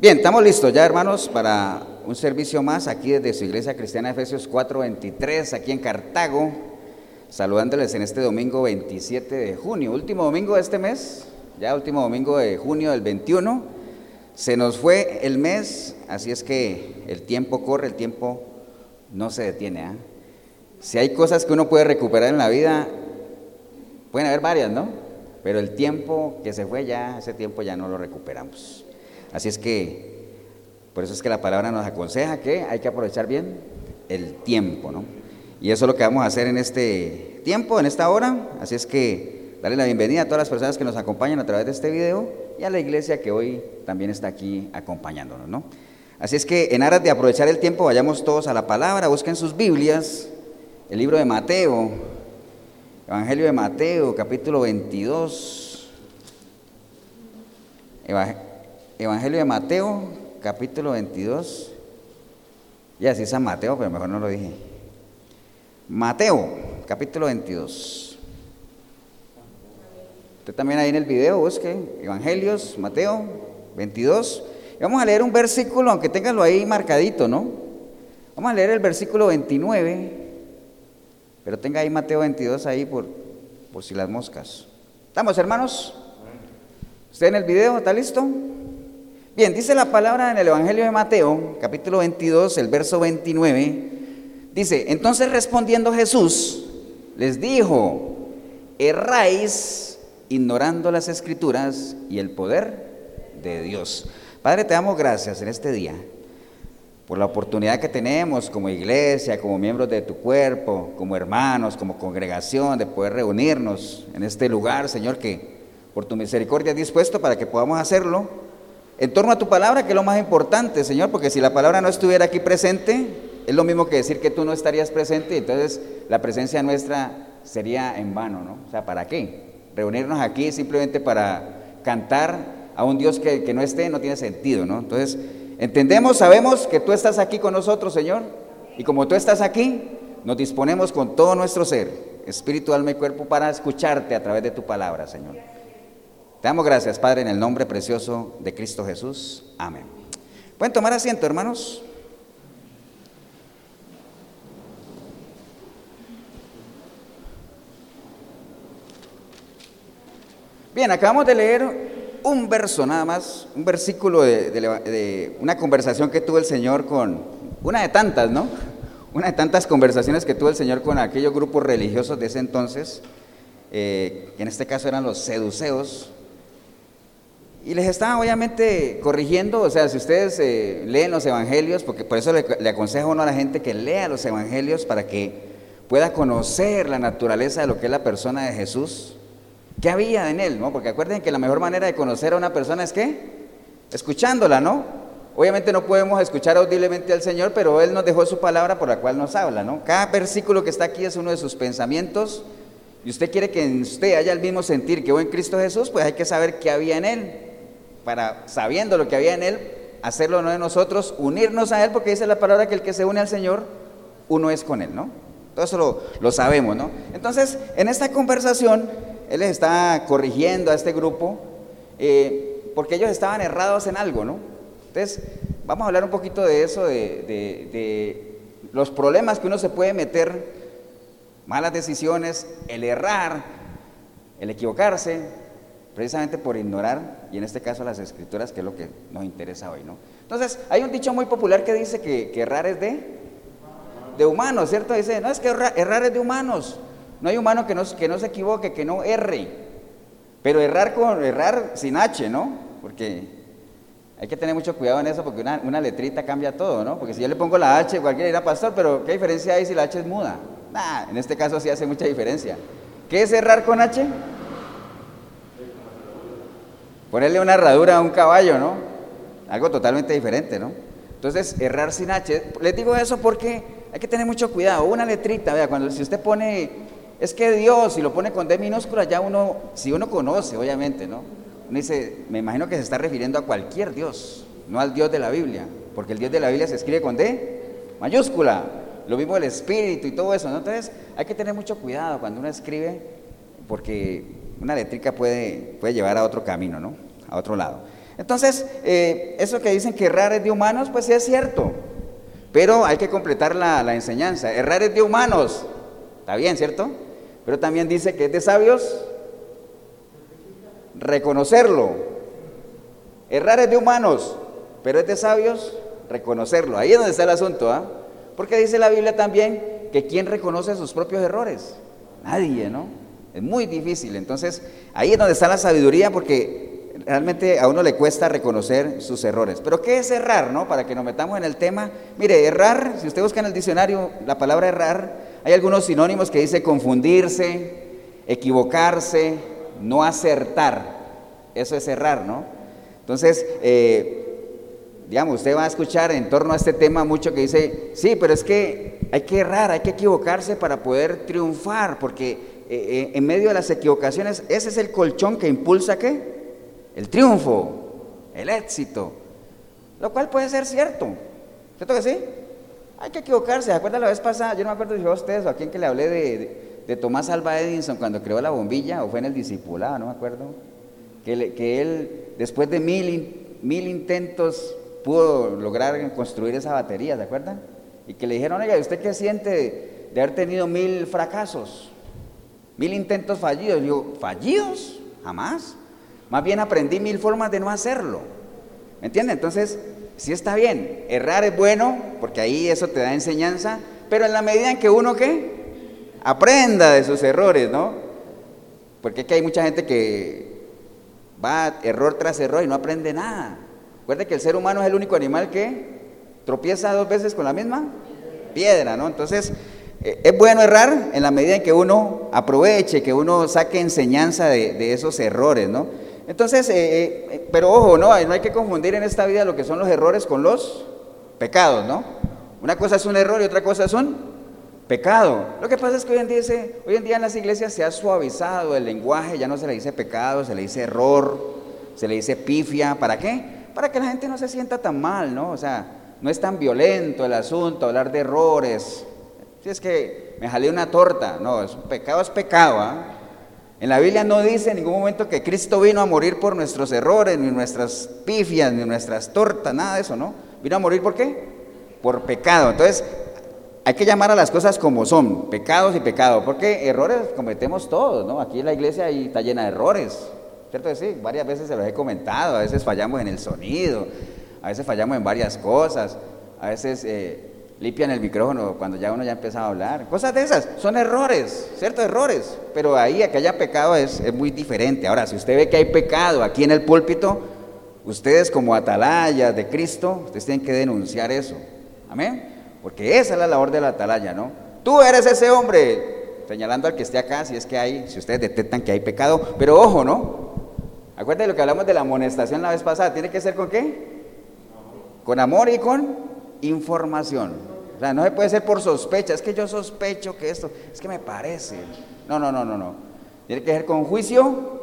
Bien, estamos listos ya, hermanos, para un servicio más aquí desde su iglesia cristiana Efesios 4:23, aquí en Cartago, saludándoles en este domingo 27 de junio, último domingo de este mes, ya último domingo de junio del 21. Se nos fue el mes, así es que el tiempo corre, el tiempo no se detiene. ¿ah? Si hay cosas que uno puede recuperar en la vida, pueden haber varias, ¿no? Pero el tiempo que se fue ya, ese tiempo ya no lo recuperamos. Así es que, por eso es que la palabra nos aconseja que hay que aprovechar bien el tiempo, ¿no? Y eso es lo que vamos a hacer en este tiempo, en esta hora. Así es que darle la bienvenida a todas las personas que nos acompañan a través de este video y a la iglesia que hoy también está aquí acompañándonos, ¿no? Así es que en aras de aprovechar el tiempo, vayamos todos a la palabra, busquen sus Biblias, el libro de Mateo, Evangelio de Mateo, capítulo 22. Evangelio de Mateo, capítulo 22. Ya sí San Mateo, pero mejor no lo dije. Mateo, capítulo 22. Usted también ahí en el video busque Evangelios, Mateo 22. Y vamos a leer un versículo, aunque tenganlo ahí marcadito, ¿no? Vamos a leer el versículo 29, pero tenga ahí Mateo 22 ahí por, por si las moscas. ¿Estamos, hermanos? ¿Usted en el video está listo? Bien, dice la palabra en el Evangelio de Mateo, capítulo 22, el verso 29. Dice, entonces respondiendo Jesús, les dijo, erráis ignorando las escrituras y el poder de Dios. Padre, te damos gracias en este día por la oportunidad que tenemos como iglesia, como miembros de tu cuerpo, como hermanos, como congregación, de poder reunirnos en este lugar, Señor, que por tu misericordia has dispuesto para que podamos hacerlo en torno a tu palabra, que es lo más importante, Señor, porque si la palabra no estuviera aquí presente, es lo mismo que decir que tú no estarías presente, entonces la presencia nuestra sería en vano, ¿no? O sea, ¿para qué? Reunirnos aquí simplemente para cantar a un Dios que, no esté no tiene sentido, ¿no? Entonces, entendemos, sabemos que tú estás aquí con nosotros, Señor, y como tú estás aquí, nos disponemos con todo nuestro ser, espíritu, alma y cuerpo, para escucharte a través de tu palabra, Señor. Te damos gracias, Padre, en el nombre precioso de Cristo Jesús. Amén. Pueden tomar asiento, hermanos. Bien, acabamos de leer un verso nada más, un versículo de, una conversación que tuvo el Señor con, una de tantas, ¿no? Una de tantas conversaciones que tuvo el Señor con aquellos grupos religiosos de ese entonces, eh, que en este caso eran los seduceos, y les estaba obviamente corrigiendo, o sea, si ustedes eh, leen los evangelios, porque por eso le, le aconsejo uno a la gente que lea los evangelios para que pueda conocer la naturaleza de lo que es la persona de Jesús, ¿Qué había en él? ¿no? Porque acuérdense que la mejor manera de conocer a una persona es qué? Escuchándola, ¿no? Obviamente no podemos escuchar audiblemente al Señor, pero Él nos dejó su palabra por la cual nos habla, ¿no? Cada versículo que está aquí es uno de sus pensamientos y usted quiere que en usted haya el mismo sentir que hubo en Cristo Jesús, pues hay que saber qué había en Él, para sabiendo lo que había en Él, hacerlo no de nosotros, unirnos a Él, porque dice la palabra que el que se une al Señor, uno es con Él, ¿no? Todo eso lo, lo sabemos, ¿no? Entonces, en esta conversación, él les está corrigiendo a este grupo eh, porque ellos estaban errados en algo, ¿no? Entonces, vamos a hablar un poquito de eso, de, los problemas que uno se puede meter, malas decisiones, el errar, el equivocarse, precisamente por ignorar, y en este caso las escrituras, que es lo que nos interesa hoy, ¿no? Entonces, hay un dicho muy popular que dice que, errar es de, de humanos, ¿cierto? Dice, no es que errar es de humanos. No hay humano que no, que no se equivoque, que no erre. Pero errar con errar sin H, ¿no? Porque hay que tener mucho cuidado en eso porque una, letrita cambia todo, ¿no? Porque si yo le pongo la H, cualquiera dirá pastor, pero ¿qué diferencia hay si la H es muda? Nah, en este caso sí hace mucha diferencia. ¿Qué es errar con H? Ponerle una herradura a un caballo, ¿no? Algo totalmente diferente, ¿no? Entonces, errar sin H. Les digo eso porque hay que tener mucho cuidado. Una letrita, vea, cuando si usted pone es que Dios, si lo pone con D minúscula, ya uno, si uno conoce, obviamente, ¿no? Uno dice, me imagino que se está refiriendo a cualquier Dios, no al Dios de la Biblia, porque el Dios de la Biblia se escribe con D mayúscula, lo mismo el Espíritu y todo eso, ¿no? Entonces hay que tener mucho cuidado cuando uno escribe, porque una letrica puede, puede llevar a otro camino, ¿no? A otro lado. Entonces, eh, eso que dicen que errar es de humanos, pues sí es cierto. Pero hay que completar la, enseñanza. Errar es de humanos. Está bien, ¿cierto? Pero también dice que es de sabios reconocerlo. Errar es de humanos, pero es de sabios reconocerlo. Ahí es donde está el asunto, ¿ah? Porque dice la Biblia también que quién reconoce sus propios errores. Nadie, ¿no? Es muy difícil. Entonces, ahí es donde está la sabiduría porque realmente a uno le cuesta reconocer sus errores. Pero ¿qué es errar, no? Para que nos metamos en el tema. Mire, errar, si usted busca en el diccionario la palabra errar, hay algunos sinónimos que dice confundirse, equivocarse, no acertar. Eso es errar, ¿no? Entonces, eh, digamos, usted va a escuchar en torno a este tema mucho que dice, sí, pero es que hay que errar, hay que equivocarse para poder triunfar, porque eh, eh, en medio de las equivocaciones, ese es el colchón que impulsa qué? El triunfo, el éxito, lo cual puede ser cierto, ¿cierto que sí? Hay que equivocarse, ¿se la vez pasada? Yo no me acuerdo si fue a ustedes o a quien que le hablé de de Tomás Alba Edison cuando creó la bombilla, o fue en el discipulado, no me acuerdo, que, que él después de mil, mil intentos pudo lograr construir esa batería, ¿se acuerdan? Y que le dijeron, oiga, ¿usted qué siente de haber tenido mil fracasos? Mil intentos fallidos. Yo, ¿fallidos? Jamás. Más bien aprendí mil formas de no hacerlo. ¿Me entiende? Entonces, sí está bien. Errar es bueno, porque ahí eso te da enseñanza, pero en la medida en que uno, ¿qué? aprenda de sus errores, ¿no? Porque es que hay mucha gente que va error tras error y no aprende nada. Recuerde que el ser humano es el único animal que tropieza dos veces con la misma piedra, ¿no? Entonces, es bueno errar en la medida en que uno aproveche, que uno saque enseñanza de, esos errores, ¿no? Entonces, eh, eh, pero ojo, ¿no? no hay que confundir en esta vida lo que son los errores con los pecados, ¿no? Una cosa es un error y otra cosa es un pecado. Lo que pasa es que hoy en, día hoy en día en las iglesias se ha suavizado el lenguaje, ya no se le dice pecado, se le dice error, se le dice pifia. ¿Para qué? Para que la gente no se sienta tan mal, ¿no? O sea, no es tan violento el asunto, hablar de errores. Si es que me jalé una torta, no, es, pecado es pecado. ¿ah? En la Biblia no dice en ningún momento que Cristo vino a morir por nuestros errores, ni nuestras pifias, ni nuestras tortas, nada de eso, ¿no? Vino a morir por qué? Por pecado. Entonces, hay que llamar a las cosas como son, pecados y pecados, porque errores cometemos todos, ¿no? Aquí en la iglesia está llena de errores, ¿cierto sí? Varias veces se los he comentado, a veces fallamos en el sonido, a veces fallamos en varias cosas, a veces eh, limpian el micrófono cuando ya uno ya empieza a hablar, cosas de esas, son errores, ¿cierto? Errores, pero ahí a que haya pecado es, es muy diferente. Ahora, si usted ve que hay pecado aquí en el púlpito, ustedes como atalayas de Cristo, ustedes tienen que denunciar eso, amén. Porque esa es la labor de la atalaya, ¿no? Tú eres ese hombre, señalando al que esté acá, si es que hay, si ustedes detectan que hay pecado, pero ojo, ¿no? Acuérdense de lo que hablamos de la amonestación la vez pasada, ¿tiene que ser con qué? Con amor y con información. O sea, no se puede ser por sospecha, es que yo sospecho que esto, es que me parece. No, no, no, no, no. Tiene que ser con juicio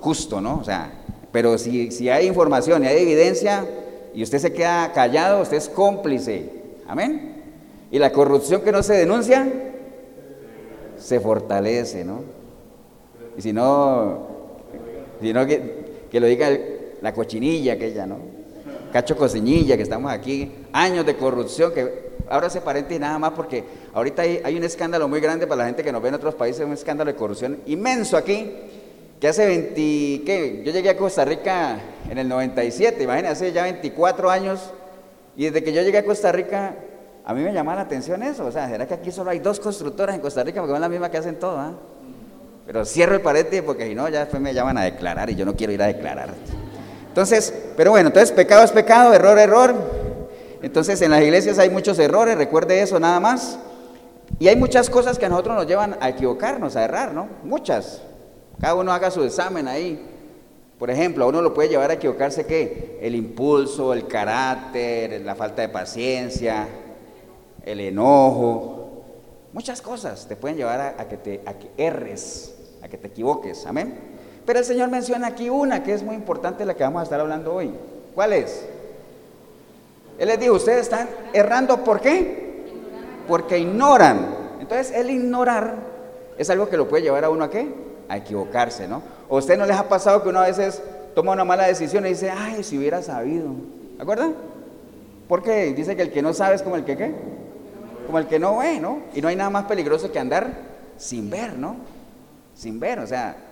justo, ¿no? O sea, pero si, si hay información y hay evidencia y usted se queda callado, usted es cómplice Amén. Y la corrupción que no se denuncia, se fortalece, ¿no? Y si no, si no que, lo diga la cochinilla aquella, ¿no? Cacho Cociñilla, que estamos aquí, años de corrupción, que ahora se y nada más porque ahorita hay, un escándalo muy grande para la gente que nos ve en otros países, un escándalo de corrupción inmenso aquí, que hace 20, ¿qué? Yo llegué a Costa Rica en el 97, imagínense, hace ya 24 años y desde que yo llegué a Costa Rica, a mí me llama la atención eso. O sea, ¿será que aquí solo hay dos constructoras en Costa Rica porque son la misma que hacen todo? ¿ah? Pero cierro el paréntesis porque si no, ya después me llaman a declarar y yo no quiero ir a declarar. Entonces, pero bueno, entonces pecado es pecado, error, error. Entonces en las iglesias hay muchos errores, recuerde eso nada más. Y hay muchas cosas que a nosotros nos llevan a equivocarnos, a errar, ¿no? Muchas. Cada uno haga su examen ahí. Por ejemplo, a uno lo puede llevar a equivocarse que el impulso, el carácter, la falta de paciencia, el enojo, muchas cosas te pueden llevar a, que te a que erres, a que te equivoques, amén. Pero el Señor menciona aquí una que es muy importante, la que vamos a estar hablando hoy. ¿Cuál es? Él les dijo, ustedes están errando, ¿por qué? Porque ignoran. Entonces, el ignorar es algo que lo puede llevar a uno a qué? A equivocarse, ¿no? ¿O a usted no les ha pasado que uno a veces toma una mala decisión y dice, ay, si hubiera sabido. ¿De? Porque dice que el que no sabe es como el que qué? Como el que no ve, ¿no? Y no hay nada más peligroso que andar sin ver, ¿no? Sin ver, o sea,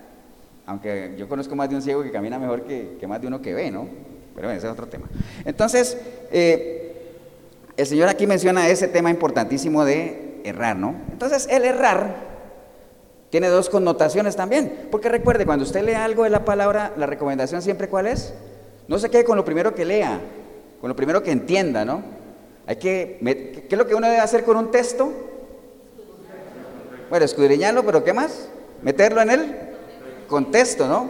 aunque yo conozco más de un ciego que camina mejor que, más de uno que ve, ¿no? Pero bueno, ese es otro tema. Entonces, eh, el Señor aquí menciona ese tema importantísimo de errar, ¿no? Entonces, el errar tiene dos connotaciones también. Porque recuerde, cuando usted lee algo de la palabra, la recomendación siempre cuál es? No se quede con lo primero que lea, con lo primero que entienda, ¿no? Hay que, ¿qué es lo que uno debe hacer con un texto? Bueno, escudriñarlo, pero ¿qué más? Meterlo en el contexto, ¿no?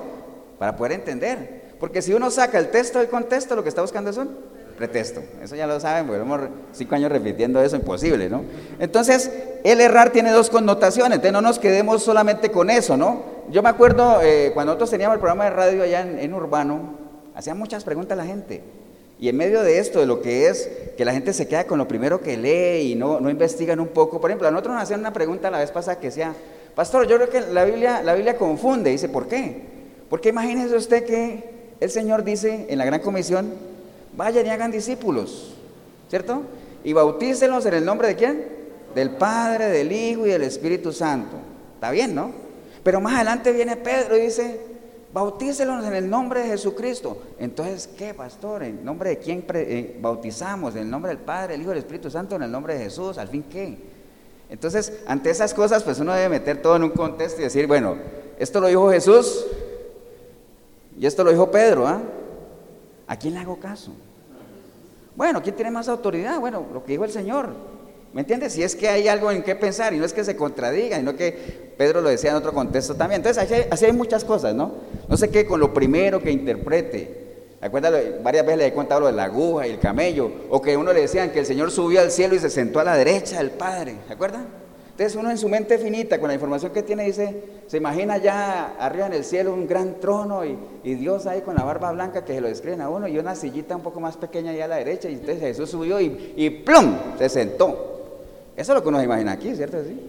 Para poder entender. Porque si uno saca el texto del contexto, lo que está buscando es un pretexto. Eso ya lo saben, hemos cinco años repitiendo eso, imposible, ¿no? Entonces, el errar tiene dos connotaciones, entonces no nos quedemos solamente con eso, ¿no? Yo me acuerdo eh, cuando nosotros teníamos el programa de radio allá en, Urbano, hacían muchas preguntas a la gente. Y en medio de esto, de lo que es que la gente se queda con lo primero que lee y no, no investigan un poco. Por ejemplo, a nosotros nos hacían una pregunta la vez pasada que decía, Pastor, yo creo que la Biblia, la Biblia confunde. Dice, ¿por qué? Porque imagínese usted que el Señor dice en la Gran Comisión, vayan y hagan discípulos, ¿cierto? Y bautícenlos en el nombre de quién? Del Padre, del Hijo y del Espíritu Santo. Está bien, ¿no? Pero más adelante viene Pedro y dice, bautícelos en el nombre de Jesucristo. Entonces, ¿qué, pastor? ¿En nombre de quién eh, bautizamos? ¿En el nombre del Padre, del Hijo y del Espíritu Santo? ¿En el nombre de Jesús? ¿Al fin qué? Entonces, ante esas cosas, pues uno debe meter todo en un contexto y decir, bueno, esto lo dijo Jesús y esto lo dijo Pedro, ¿ah? ¿A quién le hago caso? Bueno, ¿quién tiene más autoridad? Bueno, lo que dijo el Señor. ¿Me entiendes? Si es que hay algo en qué pensar y no es que se contradiga, y no que Pedro lo decía en otro contexto también. Entonces, así hay, muchas cosas, ¿no? No sé qué con lo primero que interprete. Acuérdate, varias veces le he contado lo de la aguja y el camello, o que uno le decían que el Señor subió al cielo y se sentó a la derecha del Padre, ¿se acuerdan? Entonces uno en su mente finita, con la información que tiene, dice, se imagina ya arriba en el cielo un gran trono y, Dios ahí con la barba blanca que se lo describen a uno y una sillita un poco más pequeña ahí a la derecha y entonces Jesús subió y, y ¡plum! se sentó. Eso es lo que uno se imagina aquí, ¿cierto? Sí.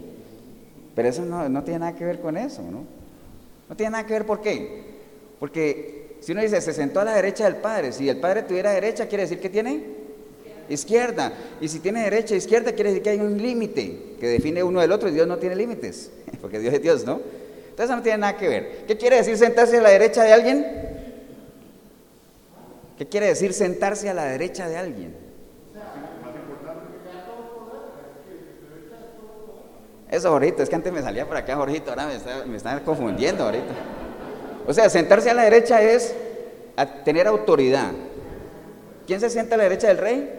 Pero eso no, no tiene nada que ver con eso, ¿no? No tiene nada que ver, ¿por qué? Porque si uno dice, se sentó a la derecha del Padre, si el Padre tuviera derecha, quiere decir que tiene izquierda. Y si tiene derecha e izquierda, quiere decir que hay un límite que define uno del otro y Dios no tiene límites, porque Dios es Dios, ¿no? Entonces no tiene nada que ver. ¿Qué quiere decir sentarse a la derecha de alguien? ¿Qué quiere decir sentarse a la derecha de alguien? Eso, Jorito, es que antes me salía por acá, Jorito, ahora me está, me está confundiendo ahorita. O sea, sentarse a la derecha es tener autoridad. ¿Quién se sienta a la derecha del rey?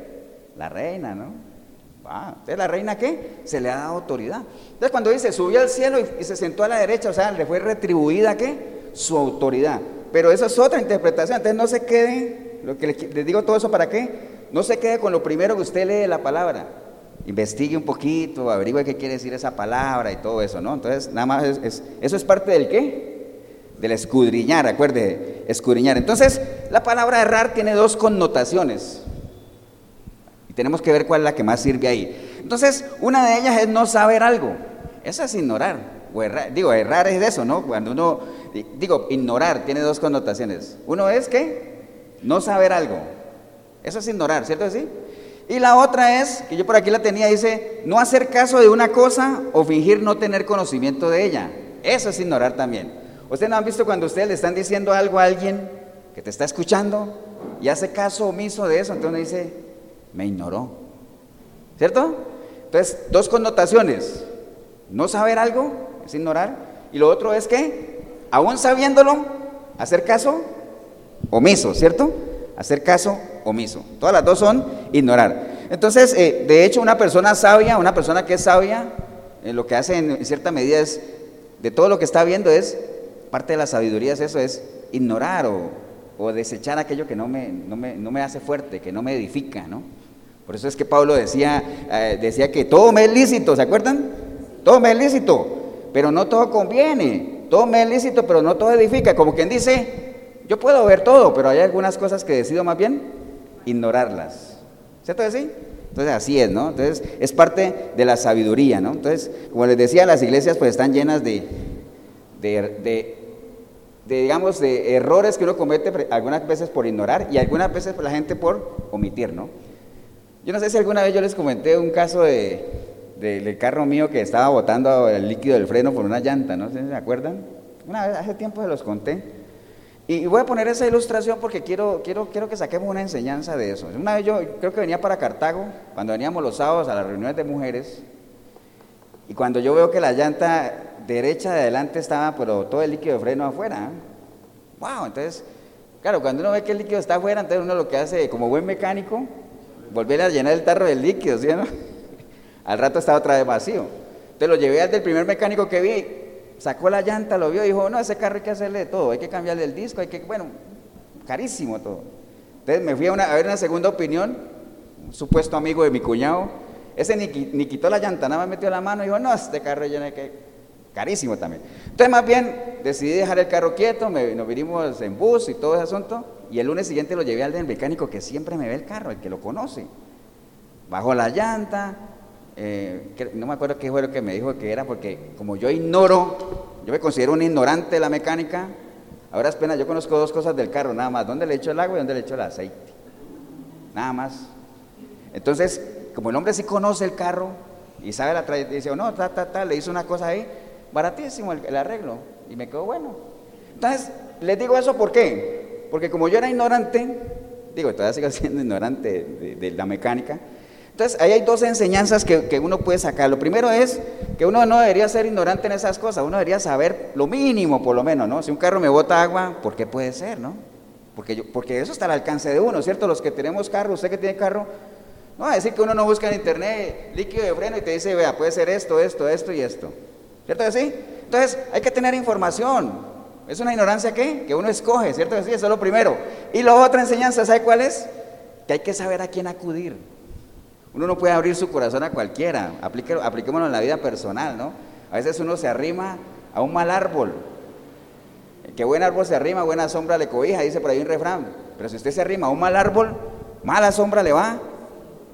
La reina, ¿no? Ah, entonces, ¿la reina qué? Se le ha dado autoridad. Entonces, cuando dice subió al cielo y, se sentó a la derecha, o sea, le fue retribuida qué? Su autoridad. Pero eso es otra interpretación. Entonces, no se quede, lo que les, digo todo eso para qué? No se quede con lo primero que usted lee la palabra. Investigue un poquito, averigüe qué quiere decir esa palabra y todo eso, ¿no? Entonces, nada más, eso es parte del qué? Del escudriñar, acuerde, escudriñar. Entonces, la palabra errar tiene dos connotaciones. Y tenemos que ver cuál es la que más sirve ahí. Entonces, una de ellas es no saber algo. Eso es ignorar. Digo, errar es eso, ¿no? Cuando uno, digo, ignorar tiene dos connotaciones. Uno es que no saber algo. Eso es ignorar, ¿cierto así? Y la otra es, que yo por aquí la tenía, dice, no hacer caso de una cosa o fingir no tener conocimiento de ella. Eso es ignorar también. ¿Ustedes no han visto cuando ustedes le están diciendo algo a alguien que te está escuchando y hace caso omiso de eso? Entonces dice, me ignoró. ¿Cierto? Entonces, dos connotaciones. No saber algo es ignorar. Y lo otro es que, aún sabiéndolo, hacer caso omiso, ¿cierto? Hacer caso omiso. Todas las dos son ignorar. Entonces, eh, de hecho, una persona sabia, una persona que es sabia, eh, lo que hace en cierta medida es, de todo lo que está viendo es parte de la sabiduría es eso, es ignorar o, desechar aquello que no me, no, me, hace fuerte, que no me edifica, ¿no? Por eso es que Pablo decía, eh, decía que todo me es lícito, ¿se acuerdan? Todo me es lícito, pero no todo conviene. Todo me es lícito, pero no todo edifica. Como quien dice, yo puedo ver todo, pero hay algunas cosas que decido más bien ignorarlas. ¿Cierto así? Entonces así es, ¿no? Entonces es parte de la sabiduría, ¿no? Entonces, como les decía, las iglesias pues están llenas de, digamos, de errores que uno comete algunas veces por ignorar y algunas veces la gente por omitir, ¿no? Yo no sé si alguna vez yo les comenté un caso de, del carro mío que estaba botando el líquido del freno por una llanta, ¿no? ¿Se acuerdan? Una vez, hace tiempo se los conté. Y voy a poner esa ilustración porque quiero, quiero, quiero que saquemos una enseñanza de eso. Una vez yo creo que venía para Cartago, cuando veníamos los sábados a las reuniones de mujeres, y cuando yo veo que la llanta derecha de adelante estaba, pero todo el líquido de freno afuera. ¡Wow! Entonces, claro, cuando uno ve que el líquido está afuera, entonces uno lo que hace como buen mecánico, volver a llenar el tarro del líquido, ¿sí no? Al rato estaba otra vez vacío. Entonces lo llevé al del primer mecánico que vi, sacó la llanta, lo vio y dijo, no, ese carro hay que hacerle todo, hay que cambiarle el disco, hay que, bueno, carísimo todo. Entonces me fui a, una, ver una segunda opinión, un supuesto amigo de mi cuñado, ese ni, quitó la llanta, nada más metió la mano y dijo, no, este carro ya que carísimo también. Entonces más bien decidí dejar el carro quieto, nos vinimos en bus y todo ese asunto, y el lunes siguiente lo llevé al del mecánico que siempre me ve el carro, el que lo conoce. Bajó la llanta, eh, no me acuerdo qué fue lo que me dijo que era, porque como yo ignoro, yo me considero un ignorante de la mecánica, ahora es pena, yo conozco dos cosas del carro, nada más, dónde le echo el agua y dónde le echo el aceite. Nada más. Entonces, como el hombre sí conoce el carro y sabe la trayectoria, dice, no, ta, ta, ta, le hizo una cosa ahí, baratísimo el, arreglo, y me quedó bueno. Entonces, les digo eso ¿por qué? Porque como yo era ignorante, digo, todavía sigo siendo ignorante de, la mecánica, entonces ahí hay dos enseñanzas que, que, uno puede sacar. Lo primero es que uno no debería ser ignorante en esas cosas, uno debería saber lo mínimo por lo menos, ¿no? Si un carro me bota agua, ¿por qué puede ser, no? Porque, yo, porque eso está al alcance de uno, ¿cierto? Los que tenemos carro, usted que tiene carro, no va a decir que uno no busca en internet líquido de freno y te dice, vea, puede ser esto, esto, esto y esto. ¿Cierto que sí? Entonces hay que tener información. ¿Es una ignorancia qué? Que uno escoge, ¿cierto que sí? Eso es lo primero. Y la otra enseñanza, ¿sabe cuál es? Que hay que saber a quién acudir. Uno no puede abrir su corazón a cualquiera. apliquémonos en la vida personal, ¿no? A veces uno se arrima a un mal árbol. Que buen árbol se arrima, buena sombra le cobija, dice por ahí un refrán. Pero si usted se arrima a un mal árbol, mala sombra le va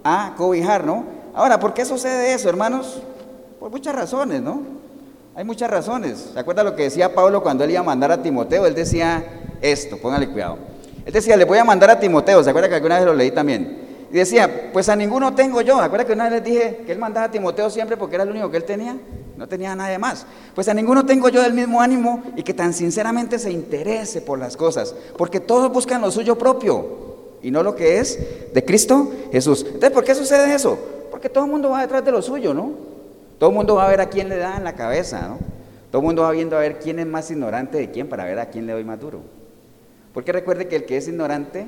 a cobijar, ¿no? Ahora, ¿por qué sucede eso, hermanos? Por muchas razones, ¿no? Hay muchas razones. ¿Se acuerda lo que decía Pablo cuando él iba a mandar a Timoteo? Él decía esto, póngale cuidado. Él decía, le voy a mandar a Timoteo, ¿se acuerda que alguna vez lo leí también? Y decía, pues a ninguno tengo yo. ¿Se acuerda que una vez les dije que él mandaba a Timoteo siempre porque era el único que él tenía? No tenía nadie más. Pues a ninguno tengo yo del mismo ánimo y que tan sinceramente se interese por las cosas, porque todos buscan lo suyo propio y no lo que es de Cristo Jesús. Entonces, ¿por qué sucede eso? Porque todo el mundo va detrás de lo suyo, ¿no? Todo el mundo va a ver a quién le da en la cabeza, ¿no? Todo el mundo va viendo a ver quién es más ignorante de quién para ver a quién le doy más duro. Porque recuerde que el que es ignorante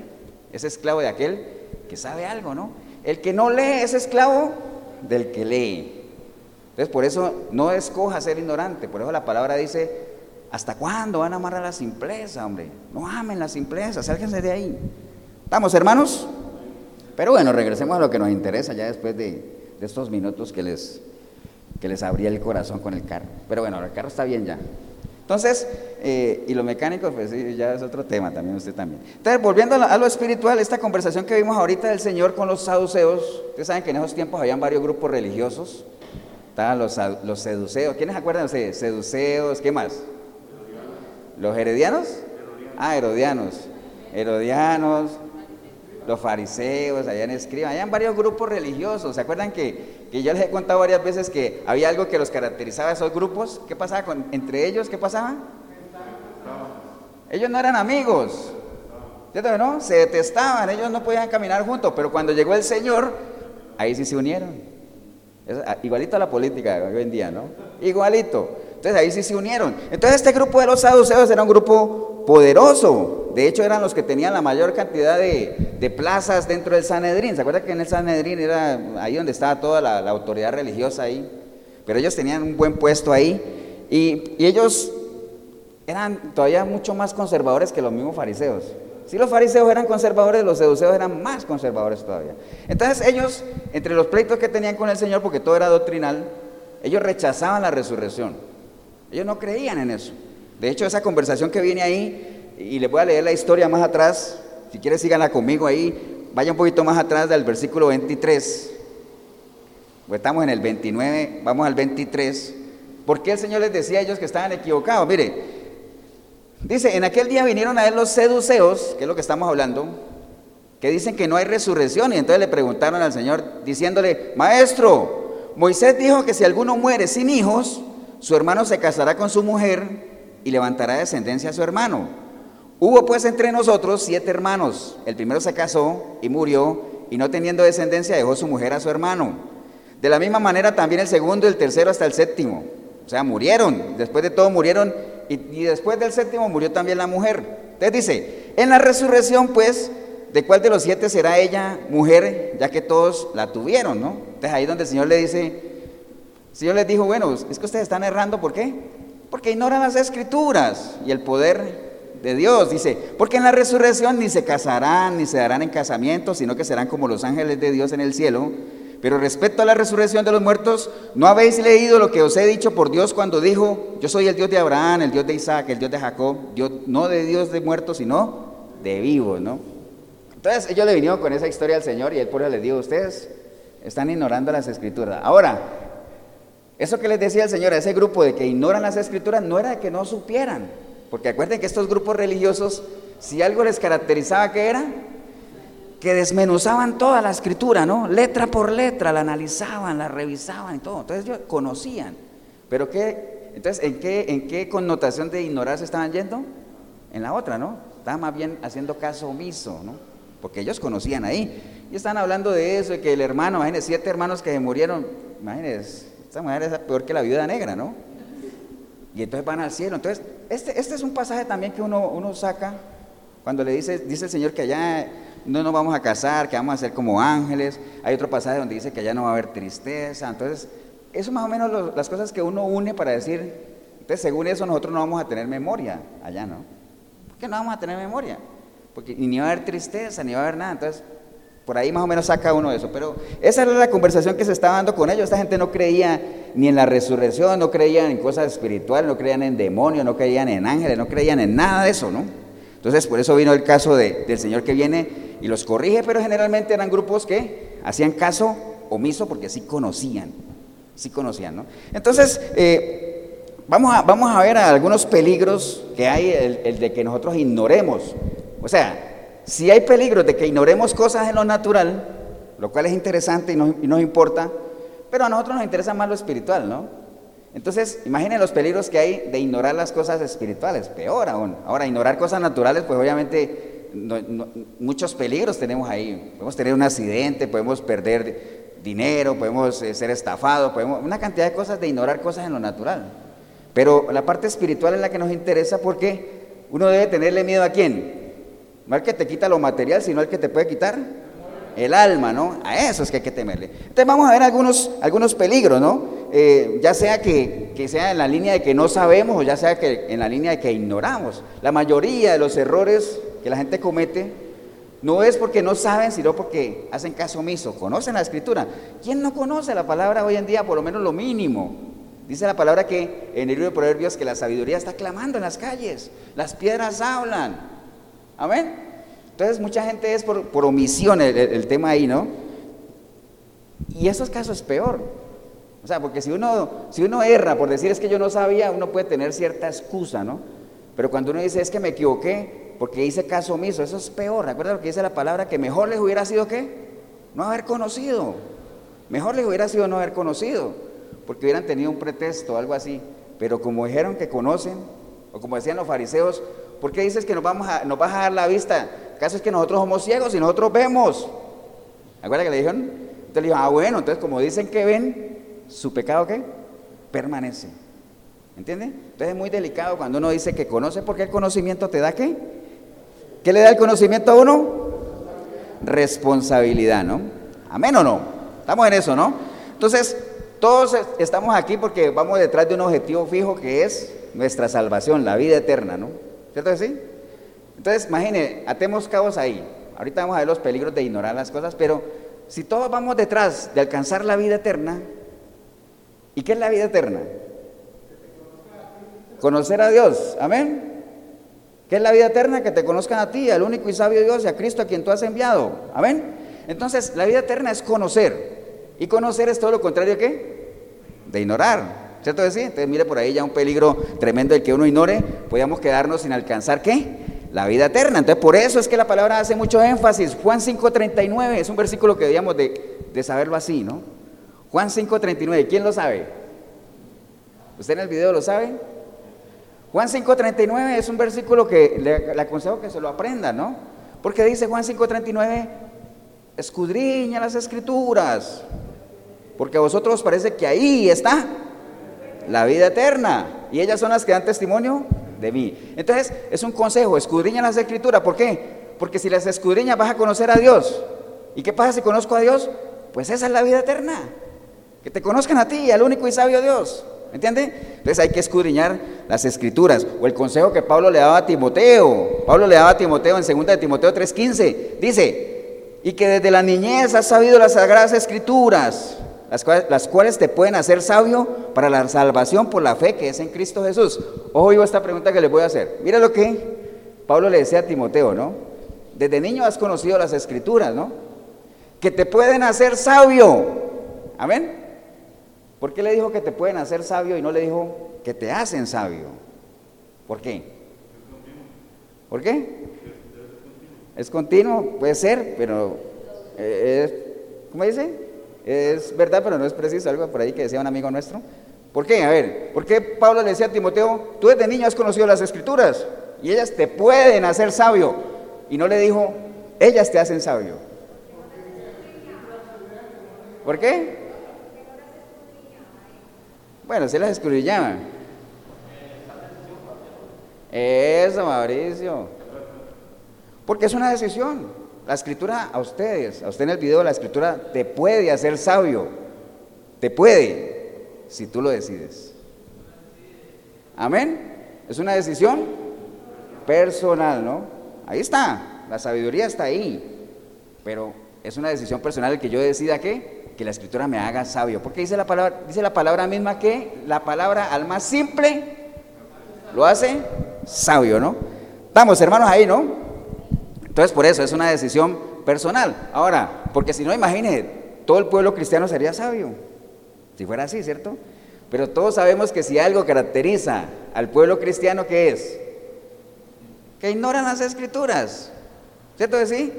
es esclavo de aquel que sabe algo, ¿no? El que no lee es esclavo del que lee. Entonces, por eso no escoja ser ignorante. Por eso la palabra dice, ¿hasta cuándo van a amar a la simpleza, hombre? No amen la simpleza, sálganse de ahí. ¿Estamos hermanos? Pero bueno, regresemos a lo que nos interesa ya después de, estos minutos que les, que les abría el corazón con el carro. Pero bueno, el carro está bien ya. Entonces, eh, y los mecánicos, pues sí, ya es otro tema también, usted también. Entonces, volviendo a lo, espiritual, esta conversación que vimos ahorita del Señor con los saduceos, ustedes saben que en esos tiempos habían varios grupos religiosos, estaban los, los seduceos, ¿quiénes acuerdan de seduceos? ¿Qué más? ¿Los heredianos? Ah, herodianos. Herodianos, los fariseos, allá en Escriba, varios grupos religiosos. ¿Se acuerdan que, yo les he contado varias veces que había algo que los caracterizaba a esos grupos? ¿Qué pasaba con, entre ellos? ¿Qué pasaba? Ellos no eran amigos, ¿cierto no? Se detestaban, ellos no podían caminar juntos, pero cuando llegó el Señor, ahí sí se unieron. Ah, igualito a la política hoy en día, ¿no? Igualito. Entonces ahí sí se unieron. Entonces este grupo de los saduceos era un grupo poderoso. De hecho eran los que tenían la mayor cantidad de, plazas dentro del Sanedrín. ¿Se acuerdan que en el Sanedrín era ahí donde estaba toda la, autoridad religiosa ahí? Pero ellos tenían un buen puesto ahí. Y, y ellos eran todavía mucho más conservadores que los mismos fariseos. Si los fariseos eran conservadores, los seduceos eran más conservadores todavía. Entonces ellos, entre los pleitos que tenían con el Señor, porque todo era doctrinal, ellos rechazaban la resurrección. Ellos no creían en eso. De hecho, esa conversación que viene ahí, y les voy a leer la historia más atrás, si quieren síganla conmigo ahí, vaya un poquito más atrás del versículo 23. Pues estamos en el 29, vamos al 23. ¿Por qué el Señor les decía a ellos que estaban equivocados? Mire, Dice, en aquel día vinieron a él los seduceos, que es lo que estamos hablando, que dicen que no hay resurrección, y entonces le preguntaron al Señor diciéndole, maestro, Moisés dijo que si alguno muere sin hijos, su hermano se casará con su mujer y levantará descendencia a su hermano. Hubo pues entre nosotros siete hermanos. El primero se casó y murió, y no teniendo descendencia dejó su mujer a su hermano. De la misma manera también el segundo, el tercero hasta el séptimo. O sea, murieron. Después de todo murieron, y, y después del séptimo murió también la mujer. Entonces dice, en la resurrección pues, ¿de cuál de los siete será ella mujer, ya que todos la tuvieron, no? Entonces ahí donde el Señor le dice, el Señor les dijo, bueno, es que ustedes están errando, ¿por qué? Porque ignoran las escrituras y el poder de Dios. Dice, porque en la resurrección ni se casarán, ni se darán en casamiento, sino que serán como los ángeles de Dios en el cielo. Pero respecto a la resurrección de los muertos, ¿no habéis leído lo que os he dicho por Dios cuando dijo, yo soy el Dios de Abraham, el Dios de Isaac, el Dios de Jacob, no de Dios de muertos, sino de vivos, ¿no? Entonces yo le vinieron con esa historia al Señor y él por eso les digo, ustedes están ignorando las escrituras. Ahora, eso que les decía el Señor a ese grupo de que ignoran las escrituras no era de que no supieran, porque acuerden que estos grupos religiosos, si algo les caracterizaba que era, que desmenuzaban toda la escritura, ¿no? Letra por letra, la analizaban, la revisaban y todo. Entonces ellos conocían. Pero qué, entonces, ¿en qué, ¿en qué connotación de ignorar se estaban yendo? En la otra, ¿no? Estaban más bien haciendo caso omiso, ¿no? Porque ellos conocían ahí. Y están hablando de eso, de que el hermano, imagínense, siete hermanos que murieron, imagínense, esta mujer es peor que la viuda negra, ¿no? Y entonces van al cielo. Entonces, este, este es un pasaje también que uno, uno saca cuando le dice, dice el Señor que allá no nos vamos a casar, que vamos a ser como ángeles. Hay otro pasaje donde dice que allá no va a haber tristeza. Entonces, eso más o menos las cosas que uno une para decir, entonces según eso nosotros no vamos a tener memoria allá, ¿no? ¿Por qué no vamos a tener memoria? Porque ni va a haber tristeza, ni va a haber nada. Entonces, por ahí más o menos saca uno eso. Pero esa era la conversación que se estaba dando con ellos. Esta gente no creía ni en la resurrección, no creían en cosas espirituales, no creían en demonios, no creían en ángeles, no creían en nada de eso, ¿no? Entonces, por eso vino el caso de, del Señor que viene y los corrige, pero generalmente eran grupos que hacían caso omiso porque sí conocían, sí conocían, ¿no? Entonces, eh, vamos, a, vamos a ver algunos peligros que hay, el, el de que nosotros ignoremos. O sea, si hay peligro de que ignoremos cosas en lo natural, lo cual es interesante y nos, importa, pero a nosotros nos interesa más lo espiritual, ¿no? Entonces, imaginen los peligros que hay de ignorar las cosas espirituales, peor aún. Ahora, ignorar cosas naturales, pues obviamente muchos peligros tenemos ahí. Podemos tener un accidente, podemos perder dinero, podemos eh, ser estafados, podemos, una cantidad de cosas de ignorar cosas en lo natural. Pero la parte espiritual es la que nos interesa porque uno debe tenerle miedo a quién? No al que te quita lo material, sino al que te puede quitar el alma, ¿no? A eso es que hay que temerle. Entonces vamos a ver algunos, algunos peligros, ¿no? Eh, ya sea que, que, sea en la línea de que no sabemos o ya sea que en la línea de que ignoramos. La mayoría de los errores que la gente comete no es porque no saben, sino porque hacen caso omiso. Conocen la escritura. ¿Quién no conoce la palabra hoy en día? Por lo menos lo mínimo. Dice la palabra que en el libro de Proverbios que la sabiduría está clamando en las calles. Las piedras hablan. Amén. Entonces mucha gente es por, omisión el, tema ahí, ¿no? Y esos casos es peor. O sea, porque si uno, si uno erra por decir es que yo no sabía, uno puede tener cierta excusa, ¿no? Pero cuando uno dice es que me equivoqué porque hice caso omiso, eso es peor. ¿Recuerda lo que dice la palabra? Que mejor les hubiera sido qué? No haber conocido. Mejor les hubiera sido no haber conocido, porque hubieran tenido un pretexto o algo así. Pero como dijeron que conocen, o como decían los fariseos, ¿Por qué dices que nos, vamos a, nos vas a dar la vista? ¿Acaso es que nosotros somos ciegos y nosotros vemos? ¿Acuerdas que le dijeron? Entonces le dijeron, ah, bueno, entonces como dicen que ven, ¿su pecado qué? Permanece. ¿Entiende? Entonces es muy delicado cuando uno dice que conoce, porque el conocimiento te da qué? ¿Qué le da el conocimiento a uno? Responsabilidad, ¿no? Amén o no? Estamos en eso, ¿no? Entonces, todos estamos aquí porque vamos detrás de un objetivo fijo que es nuestra salvación, la vida eterna, ¿no? ¿Cierto que sí? Entonces, imagine, atemos cabos ahí. Ahorita vamos a ver los peligros de ignorar las cosas, pero si todos vamos detrás de alcanzar la vida eterna, ¿y qué es la vida eterna? Conocer a Dios, amén. ¿Qué es la vida eterna? Que te conozcan a ti, al único y sabio Dios y a Cristo a quien tú has enviado, amén. Entonces, la vida eterna es conocer, y conocer es todo lo contrario ¿qué? de ignorar. ¿Cierto que sí? Entonces mire por ahí ya un peligro tremendo el que uno ignore, podíamos quedarnos sin alcanzar qué? La vida eterna. Entonces por eso es que la palabra hace mucho énfasis. Juan 5.39 es un versículo que debíamos de, de saberlo así, ¿no? Juan 5.39, ¿quién lo sabe? ¿Usted en el video lo sabe? Juan 5.39 es un versículo que le, le, aconsejo que se lo aprenda, ¿no? Porque dice Juan 5.39, escudriña las escrituras, porque a vosotros os parece que ahí está la vida eterna, y ellas son las que dan testimonio de mí. Entonces, es un consejo, escudriña las escrituras, ¿por qué? Porque si las escudriñas vas a conocer a Dios. ¿Y qué pasa si conozco a Dios? Pues esa es la vida eterna. Que te conozcan a ti, al único y sabio Dios. ¿Me entiende? Entonces hay que escudriñar las escrituras. O el consejo que Pablo le daba a Timoteo. Pablo le daba a Timoteo en 2 de Timoteo 3:15. Dice, y que desde la niñez has sabido las sagradas escrituras, las cuales, te pueden hacer sabio para la salvación por la fe que es en Cristo Jesús. Ojo, yo esta pregunta que les voy a hacer. Mira lo que Pablo le decía a Timoteo, ¿no? Desde niño has conocido las escrituras, ¿no? Que te pueden hacer sabio. Amén. ¿Por qué le dijo que te pueden hacer sabio y no le dijo que te hacen sabio? ¿Por qué? ¿Por qué? Es continuo, puede ser, pero eh, ¿cómo dice? Es verdad, pero no es preciso, algo por ahí que decía un amigo nuestro. ¿Por qué? A ver, ¿por qué Pablo le decía a Timoteo, tú desde niño has conocido las escrituras y ellas te pueden hacer sabio? Y no le dijo, ellas te hacen sabio. ¿Por qué? Bueno, se las escudriñaban. Eso, Mauricio. Porque es una decisión. La escritura a ustedes, a usted en el video, la escritura te puede hacer sabio. Te puede, si tú lo decides. Amén. Es una decisión personal, ¿no? Ahí está. La sabiduría está ahí. Pero es una decisión personal el que yo decida qué que la escritura me haga sabio. Porque dice la palabra, dice la palabra misma que la palabra al más simple lo hace sabio, ¿no? Estamos hermanos ahí, ¿no? Entonces por eso es una decisión personal. Ahora, porque si no, imagínense, todo el pueblo cristiano sería sabio. Si fuera así, ¿cierto? Pero todos sabemos que si algo caracteriza al pueblo cristiano, ¿qué es? Que ignoran las escrituras. ¿Cierto que sí?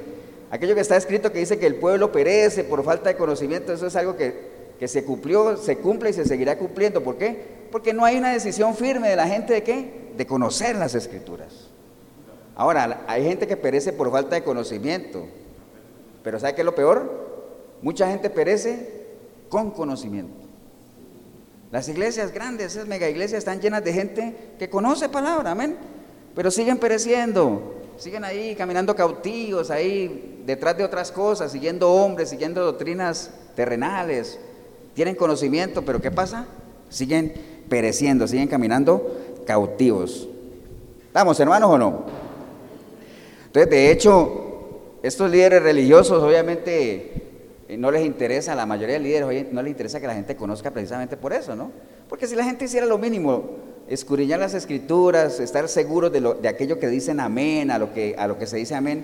Aquello que está escrito que dice que el pueblo perece por falta de conocimiento, eso es algo que, se cumplió, se cumple y se seguirá cumpliendo. ¿Por qué? Porque no hay una decisión firme de la gente de qué? De conocer las escrituras. Ahora, hay gente que perece por falta de conocimiento. Pero ¿sabe qué es lo peor? Mucha gente perece con conocimiento. Las iglesias grandes, esas mega iglesias están llenas de gente que conoce palabra, amén. Pero siguen pereciendo siguen ahí caminando cautivos, ahí detrás de otras cosas, siguiendo hombres, siguiendo doctrinas terrenales, tienen conocimiento, pero ¿qué pasa? Siguen pereciendo, siguen caminando cautivos. ¿Estamos hermanos o no? Entonces, de hecho, estos líderes religiosos obviamente eh, no les interesa, la mayoría de líderes no les interesa que la gente conozca precisamente por eso, ¿no? Porque si la gente hiciera lo mínimo, escudriñar las escrituras, estar seguros de, lo, de aquello que dicen amén, a lo que, a lo que se dice amén,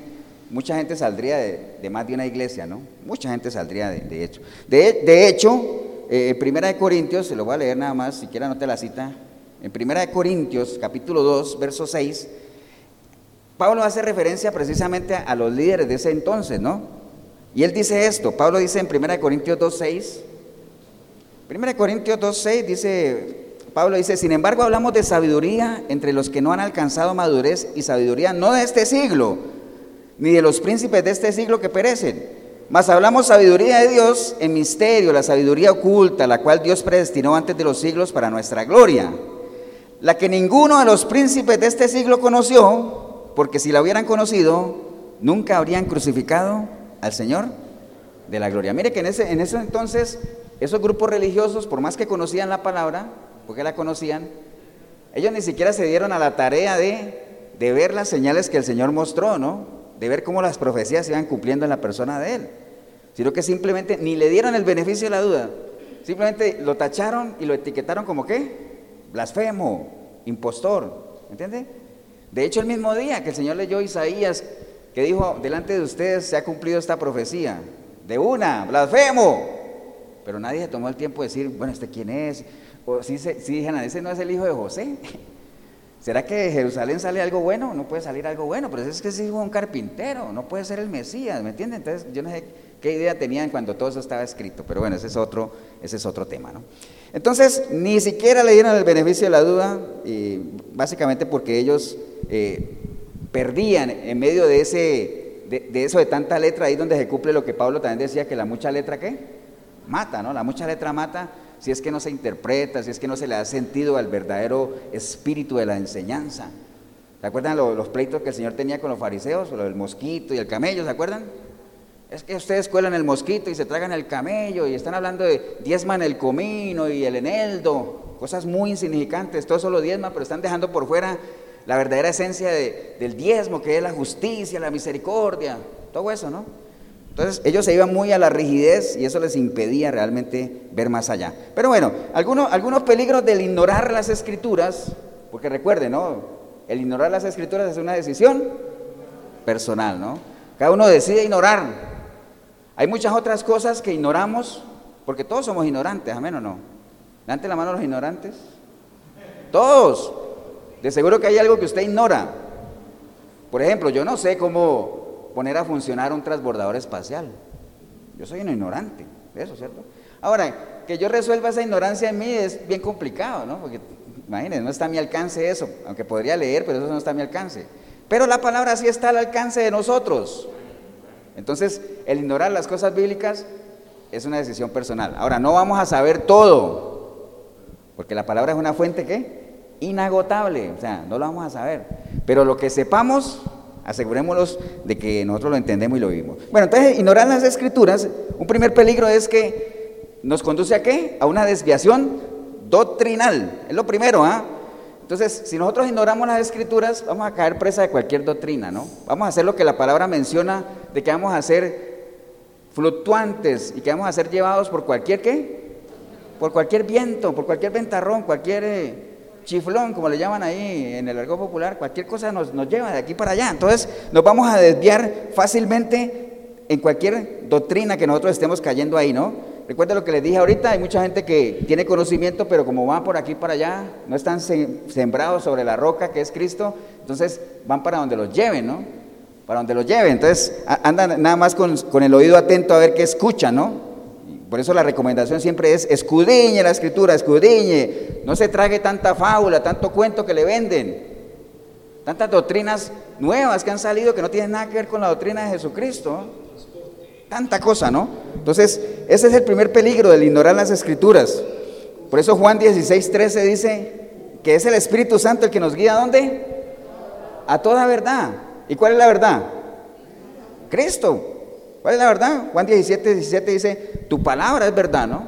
mucha gente saldría de, más de una iglesia, ¿no? Mucha gente saldría de, hecho. De, hecho, eh, en Primera de Corintios, se lo voy a leer nada más, si quiere anote la cita, en Primera de Corintios, capítulo 2, verso 6, Pablo hace referencia precisamente a, los líderes de ese entonces, ¿no? Y él dice esto, Pablo dice en Primera de Corintios 2, 6, Primera de Corintios 2, 6 dice, Pablo dice, sin embargo hablamos de sabiduría entre los que no han alcanzado madurez y sabiduría no de este siglo, ni de los príncipes de este siglo que perecen, mas hablamos sabiduría de Dios en misterio, la sabiduría oculta, la cual Dios predestinó antes de los siglos para nuestra gloria, la que ninguno de los príncipes de este siglo conoció, porque si la hubieran conocido, nunca habrían crucificado al Señor de la gloria. Mire que en ese, en entonces, esos grupos religiosos, por más que conocían la palabra, porque la conocían, ellos ni siquiera se dieron a la tarea de, de ver las señales que el Señor mostró, ¿no? De ver cómo las profecías se iban cumpliendo en la persona de Él, sino que simplemente ni le dieron el beneficio de la duda, simplemente lo tacharon y lo etiquetaron como qué? Blasfemo, impostor, ¿entiende? De hecho, el mismo día que el Señor leyó Isaías, que dijo, delante de ustedes se ha cumplido esta profecía, de una, blasfemo, pero nadie se tomó el tiempo de decir, bueno, ¿este quién es? o sí, sí dijeron, ese no es el hijo de José. ¿Será que de Jerusalén sale algo bueno? No puede salir algo bueno, pero es que es hijo de un carpintero, no puede ser el Mesías, ¿me entienden? Entonces, yo no sé qué idea tenían cuando todo eso estaba escrito, pero bueno, ese es otro, ese es otro tema, ¿no? Entonces, ni siquiera le dieron el beneficio de la duda, básicamente porque ellos eh, perdían en medio de, ese, de, eso de tanta letra, ahí donde se cumple lo que Pablo también decía, que la mucha letra, ¿qué? Mata, ¿no? La mucha letra mata si es que no se interpreta, si es que no se le da sentido al verdadero espíritu de la enseñanza. ¿Se acuerdan los, pleitos que el Señor tenía con los fariseos, lo del mosquito y el camello, ¿se acuerdan? Es que ustedes cuelan el mosquito y se tragan el camello y están hablando de diezman el comino y el eneldo, cosas muy insignificantes, todo eso lo diezma, pero están dejando por fuera la verdadera esencia del diezmo, que es la justicia, la misericordia, todo eso, ¿no? Entonces ellos se iban muy a la rigidez y eso les impedía realmente ver más allá. Pero bueno, algunos, algunos peligros del ignorar las escrituras, porque recuerden, ¿no? El ignorar las escrituras es una decisión personal, ¿no? Cada uno decide ignorar. Hay muchas otras cosas que ignoramos, porque todos somos ignorantes, amén o no. Levanten la mano los ignorantes. Todos. De seguro que hay algo que usted ignora. Por ejemplo, yo no sé cómo poner a funcionar un transbordador espacial. Yo soy un ignorante de eso, ¿cierto? Ahora, que yo resuelva esa ignorancia en mí es bien complicado, ¿no? Porque, imagínense, no está a mi alcance eso, aunque podría leer, pero eso no está a mi alcance. Pero la palabra sí está al alcance de nosotros. Entonces, el ignorar las cosas bíblicas es una decisión personal. Ahora, no vamos a saber todo, porque la palabra es una fuente que inagotable, o sea, no lo vamos a saber. Pero lo que sepamos, Asegurémonos de que nosotros lo entendemos y lo vivimos. Bueno, entonces, ignorar las escrituras, un primer peligro es que nos conduce a qué? A una desviación doctrinal. Es lo primero, ¿ah? Entonces, si nosotros ignoramos las escrituras, vamos a caer presa de cualquier doctrina, ¿no? Vamos a hacer lo que la palabra menciona de que vamos a ser fluctuantes y que vamos a ser llevados por cualquier qué? Por cualquier viento, por cualquier ventarrón, cualquier eh, chiflón, como le llaman ahí en el argot popular, cualquier cosa nos, lleva de aquí para allá. Entonces nos vamos a desviar fácilmente en cualquier doctrina que nosotros estemos cayendo ahí, ¿no? Recuerda lo que les dije ahorita, hay mucha gente que tiene conocimiento, pero como van por aquí para allá, no están sembrados sobre la roca que es Cristo, entonces van para donde los lleven, ¿no? Para donde los lleven. Entonces andan nada más con, el oído atento a ver qué escuchan, ¿no? Por eso la recomendación siempre es escudriñe la escritura, escudriñe, no se trague tanta fábula, tanto cuento que le venden, tantas doctrinas nuevas que han salido que no tienen nada que ver con la doctrina de Jesucristo. Tanta cosa, ¿no? Entonces, ese es el primer peligro del ignorar las escrituras. Por eso Juan 16, 13 dice que es el Espíritu Santo el que nos guía a dónde? A toda verdad. ¿Y cuál es la verdad? Cristo. ¿Cuál es la verdad? Juan 17, 17 dice, tu palabra es verdad, ¿no?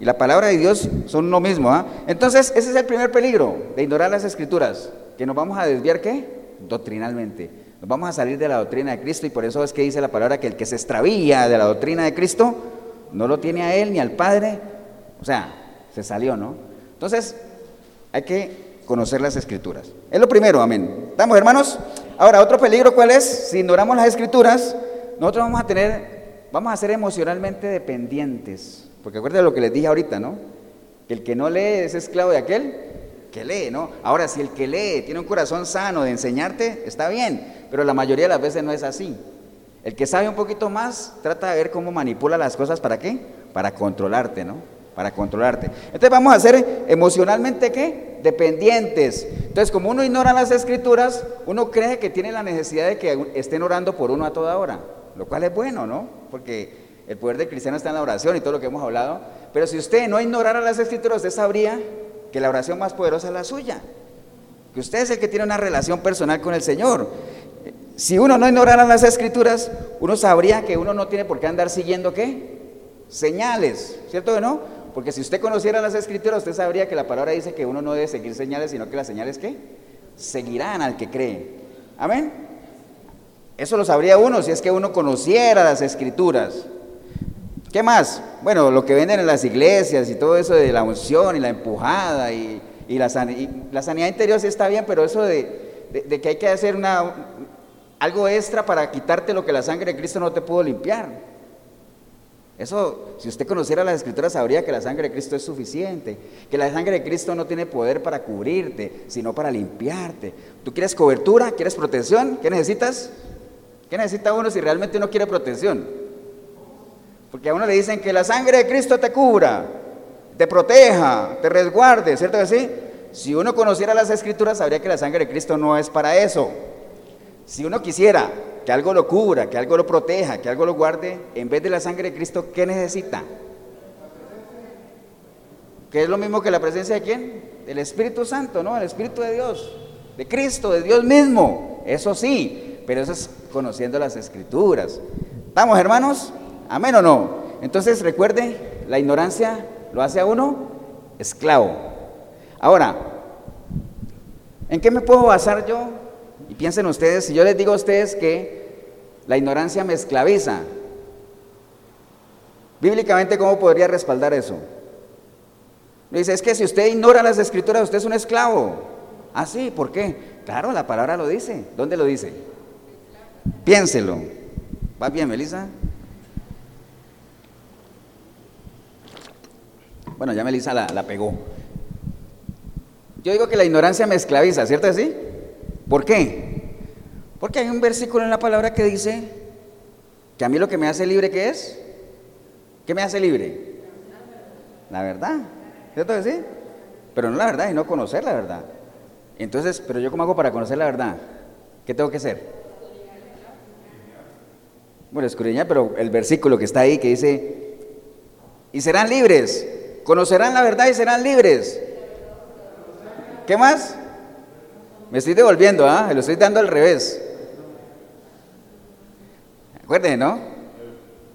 Y la palabra de Dios son lo mismo, ¿ah? Entonces, ese es el primer peligro de ignorar las escrituras, que nos vamos a desviar, ¿qué? Doctrinalmente. Nos vamos a salir de la doctrina de Cristo y por eso es que dice la palabra que el que se extravía de la doctrina de Cristo no lo tiene a él ni al Padre, o sea, se salió, ¿no? Entonces, hay que conocer las escrituras. Es lo primero, amén. ¿Estamos, hermanos? Ahora, otro peligro, ¿cuál es? Si ignoramos las escrituras, nosotros vamos a tener, vamos a ser emocionalmente dependientes. Porque acuérdense lo que les dije ahorita, ¿no? Que el que no lee es esclavo de aquel que lee, ¿no? Ahora, si el que lee tiene un corazón sano de enseñarte, está bien, pero la mayoría de las veces no es así. El que sabe un poquito más trata de ver cómo manipula las cosas, ¿para qué? Para controlarte, ¿no? Para controlarte. Entonces vamos a ser emocionalmente, ¿qué? Dependientes. Entonces, como uno ignora las escrituras, uno cree que tiene la necesidad de que estén orando por uno a toda hora lo cual es bueno, ¿no? Porque el poder del cristiano está en la oración y todo lo que hemos hablado. Pero si usted no ignorara las escrituras, usted sabría que la oración más poderosa es la suya. Que usted es el que tiene una relación personal con el Señor. Si uno no ignorara las escrituras, uno sabría que uno no tiene por qué andar siguiendo qué? Señales, ¿cierto o no? Porque si usted conociera las escrituras, usted sabría que la palabra dice que uno no debe seguir señales, sino que las señales qué? Seguirán al que cree. Amén. Eso lo sabría uno si es que uno conociera las escrituras. ¿Qué más? Bueno, lo que venden en las iglesias y todo eso de la unción y la empujada y, la, sanidad interior sí está bien, pero eso de, que hay que hacer una, algo extra para quitarte lo que la sangre de Cristo no te pudo limpiar. Eso, si usted conociera las escrituras, sabría que la sangre de Cristo es suficiente, que la sangre de Cristo no tiene poder para cubrirte, sino para limpiarte. ¿Tú quieres cobertura? ¿Quieres protección? ¿Qué necesitas? ¿Qué necesita uno si realmente uno quiere protección? Porque a uno le dicen que la sangre de Cristo te cubra, te proteja, te resguarde, ¿cierto sí? Si uno conociera las escrituras, sabría que la sangre de Cristo no es para eso. Si uno quisiera que algo lo cubra, que algo lo proteja, que algo lo guarde, en vez de la sangre de Cristo, ¿qué necesita? Que es lo mismo que la presencia de quién? Del Espíritu Santo, ¿no? El Espíritu de Dios, de Cristo, de Dios mismo. Eso sí, pero eso es conociendo las escrituras. ¿Estamos, hermanos? ¿Amén o no? Entonces recuerde, la ignorancia lo hace a uno esclavo. Ahora, ¿en qué me puedo basar yo? Y piensen ustedes, si yo les digo a ustedes que la ignorancia me esclaviza, bíblicamente, ¿cómo podría respaldar eso? Dice, es que si usted ignora las escrituras, usted es un esclavo. Ah, sí, ¿por qué? Claro, la palabra lo dice. ¿Dónde lo dice? Piénselo. ¿Va bien, Melissa? Bueno, ya Melissa la, la pegó. Yo digo que la ignorancia me esclaviza, ¿cierto así? ¿Por qué? Porque hay un versículo en la palabra que dice que a mí lo que me hace libre, ¿qué es? ¿Qué me hace libre? La verdad, ¿cierto que sí? Pero no la verdad y no conocer la verdad. Entonces, pero yo cómo hago para conocer la verdad? ¿Qué tengo que hacer? Bueno, escudriñar, pero el versículo que está ahí que dice, y serán libres, conocerán la verdad y serán libres. ¿Qué más? Me estoy devolviendo, ¿ah? Lo estoy dando al revés. Acuérdense, ¿no?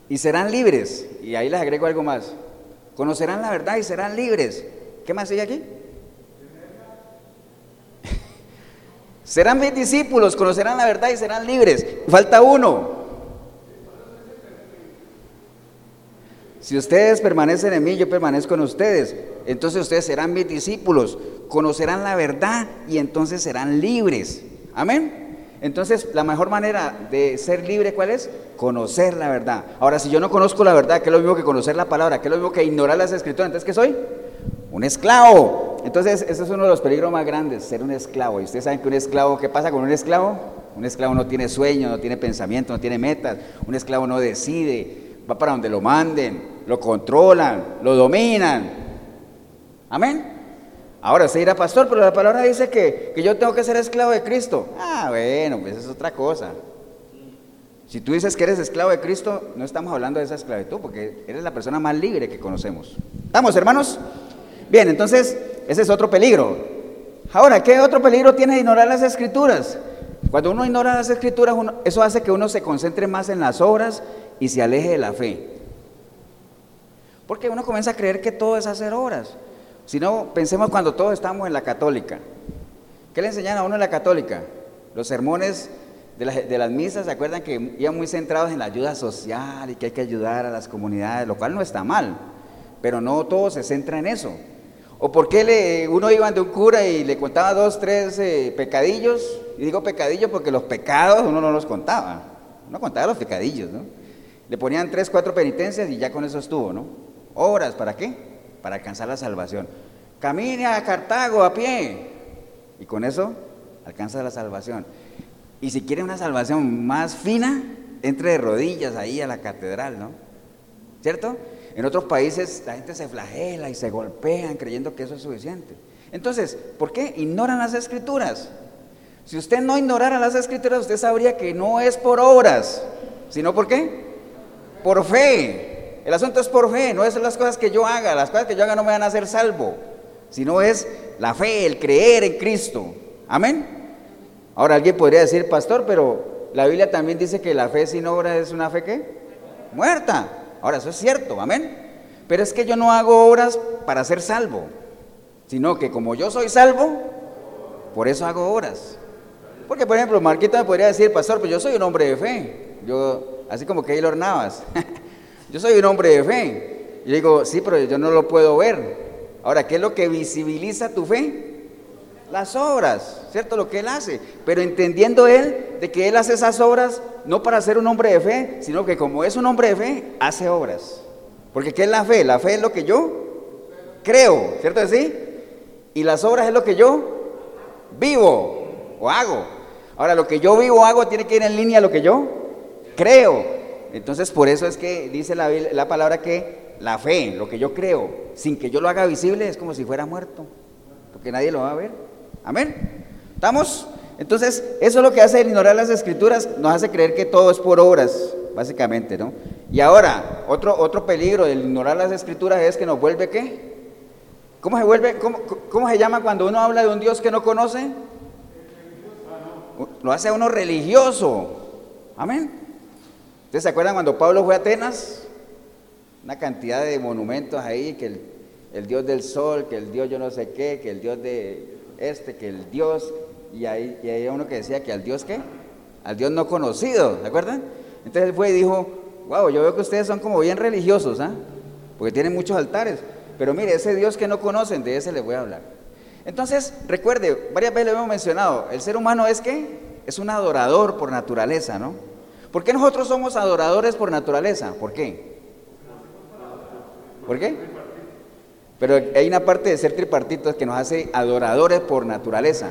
Y serán libres. Y ahí les agrego algo más. Conocerán la verdad y serán libres. ¿Qué más sigue aquí? serán mis discípulos, conocerán la verdad y serán libres. Falta uno. Si ustedes permanecen en mí, yo permanezco en ustedes. Entonces ustedes serán mis discípulos, conocerán la verdad y entonces serán libres. Amén. Entonces, la mejor manera de ser libre, ¿cuál es? Conocer la verdad. Ahora, si yo no conozco la verdad, ¿qué es lo mismo que conocer la palabra? ¿Qué es lo mismo que ignorar las escrituras? Entonces, ¿qué soy? Un esclavo. Entonces, ese es uno de los peligros más grandes, ser un esclavo. Y ustedes saben que un esclavo, ¿qué pasa con un esclavo? Un esclavo no tiene sueño, no tiene pensamiento, no tiene metas. Un esclavo no decide, va para donde lo manden lo controlan, lo dominan. Amén. Ahora se dirá, pastor, pero la palabra dice que, que yo tengo que ser esclavo de Cristo. Ah, bueno, pues es otra cosa. Si tú dices que eres esclavo de Cristo, no estamos hablando de esa esclavitud, porque eres la persona más libre que conocemos. ¿Estamos, hermanos? Bien, entonces, ese es otro peligro. Ahora, ¿qué otro peligro tiene ignorar las escrituras? Cuando uno ignora las escrituras, eso hace que uno se concentre más en las obras y se aleje de la fe. Porque uno comienza a creer que todo es hacer obras. Si no, pensemos cuando todos estamos en la católica. ¿Qué le enseñan a uno en la católica? Los sermones de, las misas, ¿se acuerdan que iban muy centrados en la ayuda social y que hay que ayudar a las comunidades, lo cual no está mal, pero no todo se centra en eso. ¿O por qué le, uno iba de un cura y le contaba dos, tres eh, pecadillos? Y digo pecadillos porque los pecados uno no los contaba, uno contaba los pecadillos, ¿no? Le ponían tres, cuatro penitencias y ya con eso estuvo, ¿no? Obras, ¿para qué? Para alcanzar la salvación. Camine a Cartago a pie. Y con eso alcanza la salvación. Y si quiere una salvación más fina, entre de rodillas ahí a la catedral, ¿no? ¿Cierto? En otros países la gente se flagela y se golpean creyendo que eso es suficiente. Entonces, ¿por qué ignoran las escrituras? Si usted no ignorara las escrituras, usted sabría que no es por obras, sino por qué? Por fe. El asunto es por fe, no es las cosas que yo haga, las cosas que yo haga no me van a hacer salvo, sino es la fe, el creer en Cristo. Amén. Ahora alguien podría decir, pastor, pero la Biblia también dice que la fe sin obra es una fe que muerta. Ahora eso es cierto, amén. Pero es que yo no hago obras para ser salvo, sino que como yo soy salvo, por eso hago obras. Porque, por ejemplo, Marquita me podría decir, pastor, pues yo soy un hombre de fe. Yo, así como que Keylor Navas. Yo soy un hombre de fe. Y digo, sí, pero yo no lo puedo ver. Ahora, ¿qué es lo que visibiliza tu fe? Las obras, ¿cierto? Lo que Él hace. Pero entendiendo Él de que Él hace esas obras no para ser un hombre de fe, sino que como es un hombre de fe, hace obras. Porque ¿qué es la fe? La fe es lo que yo creo, ¿cierto así? Y las obras es lo que yo vivo o hago. Ahora, lo que yo vivo o hago tiene que ir en línea a lo que yo creo. Entonces, por eso es que dice la, la palabra que la fe, lo que yo creo, sin que yo lo haga visible, es como si fuera muerto. Porque nadie lo va a ver. Amén. ¿Estamos? Entonces, eso es lo que hace el ignorar las escrituras, nos hace creer que todo es por obras, básicamente, ¿no? Y ahora, otro, otro peligro del ignorar las escrituras es que nos vuelve qué? ¿Cómo se vuelve? Cómo, cómo se llama cuando uno habla de un Dios que no conoce? Lo hace a uno religioso. Amén. ¿Ustedes se acuerdan cuando Pablo fue a Atenas? Una cantidad de monumentos ahí, que el, Dios del sol, que el Dios yo no sé qué, que el Dios de este, que el Dios, y ahí, y hay uno que decía que al Dios qué, al Dios no conocido, ¿se acuerdan? Entonces él fue y dijo, wow, yo veo que ustedes son como bien religiosos, ¿ah? Porque tienen muchos altares, pero mire, ese Dios que no conocen, de ese les voy a hablar. Entonces, recuerde, varias veces lo hemos mencionado, el ser humano es que es un adorador por naturaleza, ¿no? ¿Por qué nosotros somos adoradores por naturaleza? ¿Por qué? ¿Por qué? Pero hay una parte de ser tripartitos que nos hace adoradores por naturaleza.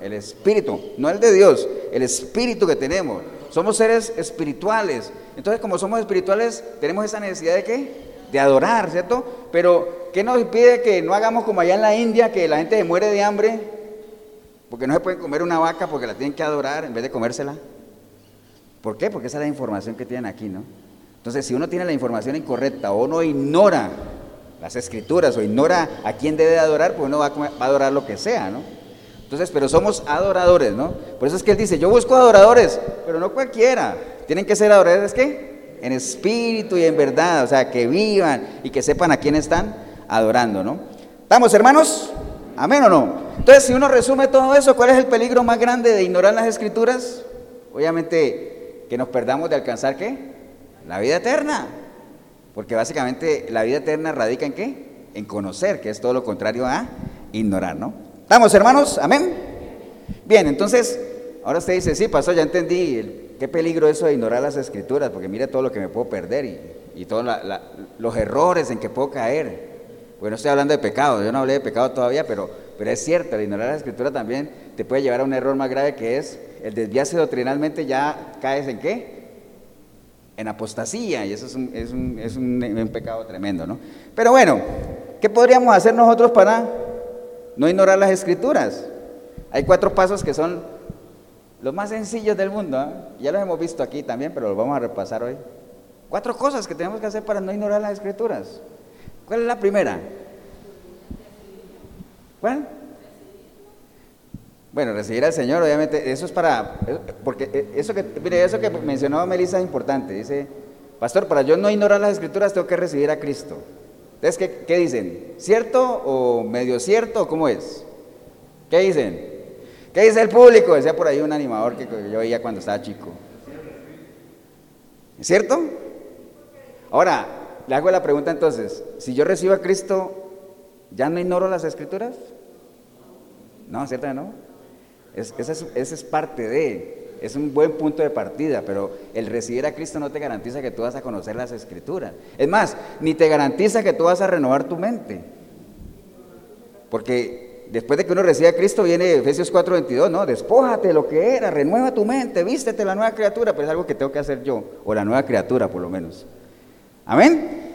El espíritu, no el de Dios, el espíritu que tenemos. Somos seres espirituales. Entonces, como somos espirituales, tenemos esa necesidad de qué? De adorar, ¿cierto? Pero, ¿qué nos impide que no hagamos como allá en la India, que la gente se muere de hambre? Porque no se puede comer una vaca porque la tienen que adorar en vez de comérsela. ¿Por qué? Porque esa es la información que tienen aquí, ¿no? Entonces, si uno tiene la información incorrecta o uno ignora las escrituras o ignora a quién debe adorar, pues uno va a, adorar lo que sea, ¿no? Entonces, pero somos adoradores, ¿no? Por eso es que él dice, yo busco adoradores, pero no cualquiera. Tienen que ser adoradores, ¿qué? En espíritu y en verdad, o sea, que vivan y que sepan a quién están adorando, ¿no? ¿Estamos, hermanos? ¿Amén o no? Entonces, si uno resume todo eso, ¿cuál es el peligro más grande de ignorar las escrituras? Obviamente, que nos perdamos de alcanzar, ¿qué? La vida eterna. Porque básicamente la vida eterna radica en qué? En conocer, que es todo lo contrario a ignorar, ¿no? ¿Estamos, hermanos? Amén. Bien, entonces, ahora usted dice, sí, pasó, ya entendí qué peligro eso de ignorar las escrituras, porque mire todo lo que me puedo perder y, todos los errores en que puedo caer. Bueno, no estoy hablando de pecado, yo no hablé de pecado todavía, pero, pero es cierto, el ignorar la escritura también te puede llevar a un error más grave que es el desviarse doctrinalmente, ya caes en qué? en apostasía, y eso es un, es un, es un, pecado tremendo, ¿no? Pero bueno, ¿qué podríamos hacer nosotros para no ignorar las escrituras? Hay cuatro pasos que son los más sencillos del mundo, ¿eh? ya los hemos visto aquí también, pero los vamos a repasar hoy. Cuatro cosas que tenemos que hacer para no ignorar las escrituras. ¿Cuál es la primera? ¿Cuál? Bueno, recibir al Señor, obviamente, eso es para, porque eh, eso que, mire, eso que mencionó Melissa es importante. Dice, pastor, para yo no ignorar las escrituras tengo que recibir a Cristo. Entonces, ¿qué, dicen? ¿Cierto o medio cierto o cómo es? ¿Qué dicen? ¿Qué dice el público? Decía por ahí un animador que yo veía cuando estaba chico. ¿Es cierto? Ahora, le hago la pregunta entonces, si yo recibo a Cristo, ¿ya no ignoro las escrituras? No, ¿cierto? No. Es, es, parte de, es un buen punto de partida, pero el recibir a Cristo no te garantiza que tú vas a conocer las escrituras. Es más, ni te garantiza que tú vas a renovar tu mente. Porque después de que uno recibe a Cristo viene Efesios 4:22, ¿no? Despójate de lo que era, renueva tu mente, vístete la nueva criatura, pero es algo que tengo que hacer yo, o la nueva criatura por lo menos. Amén.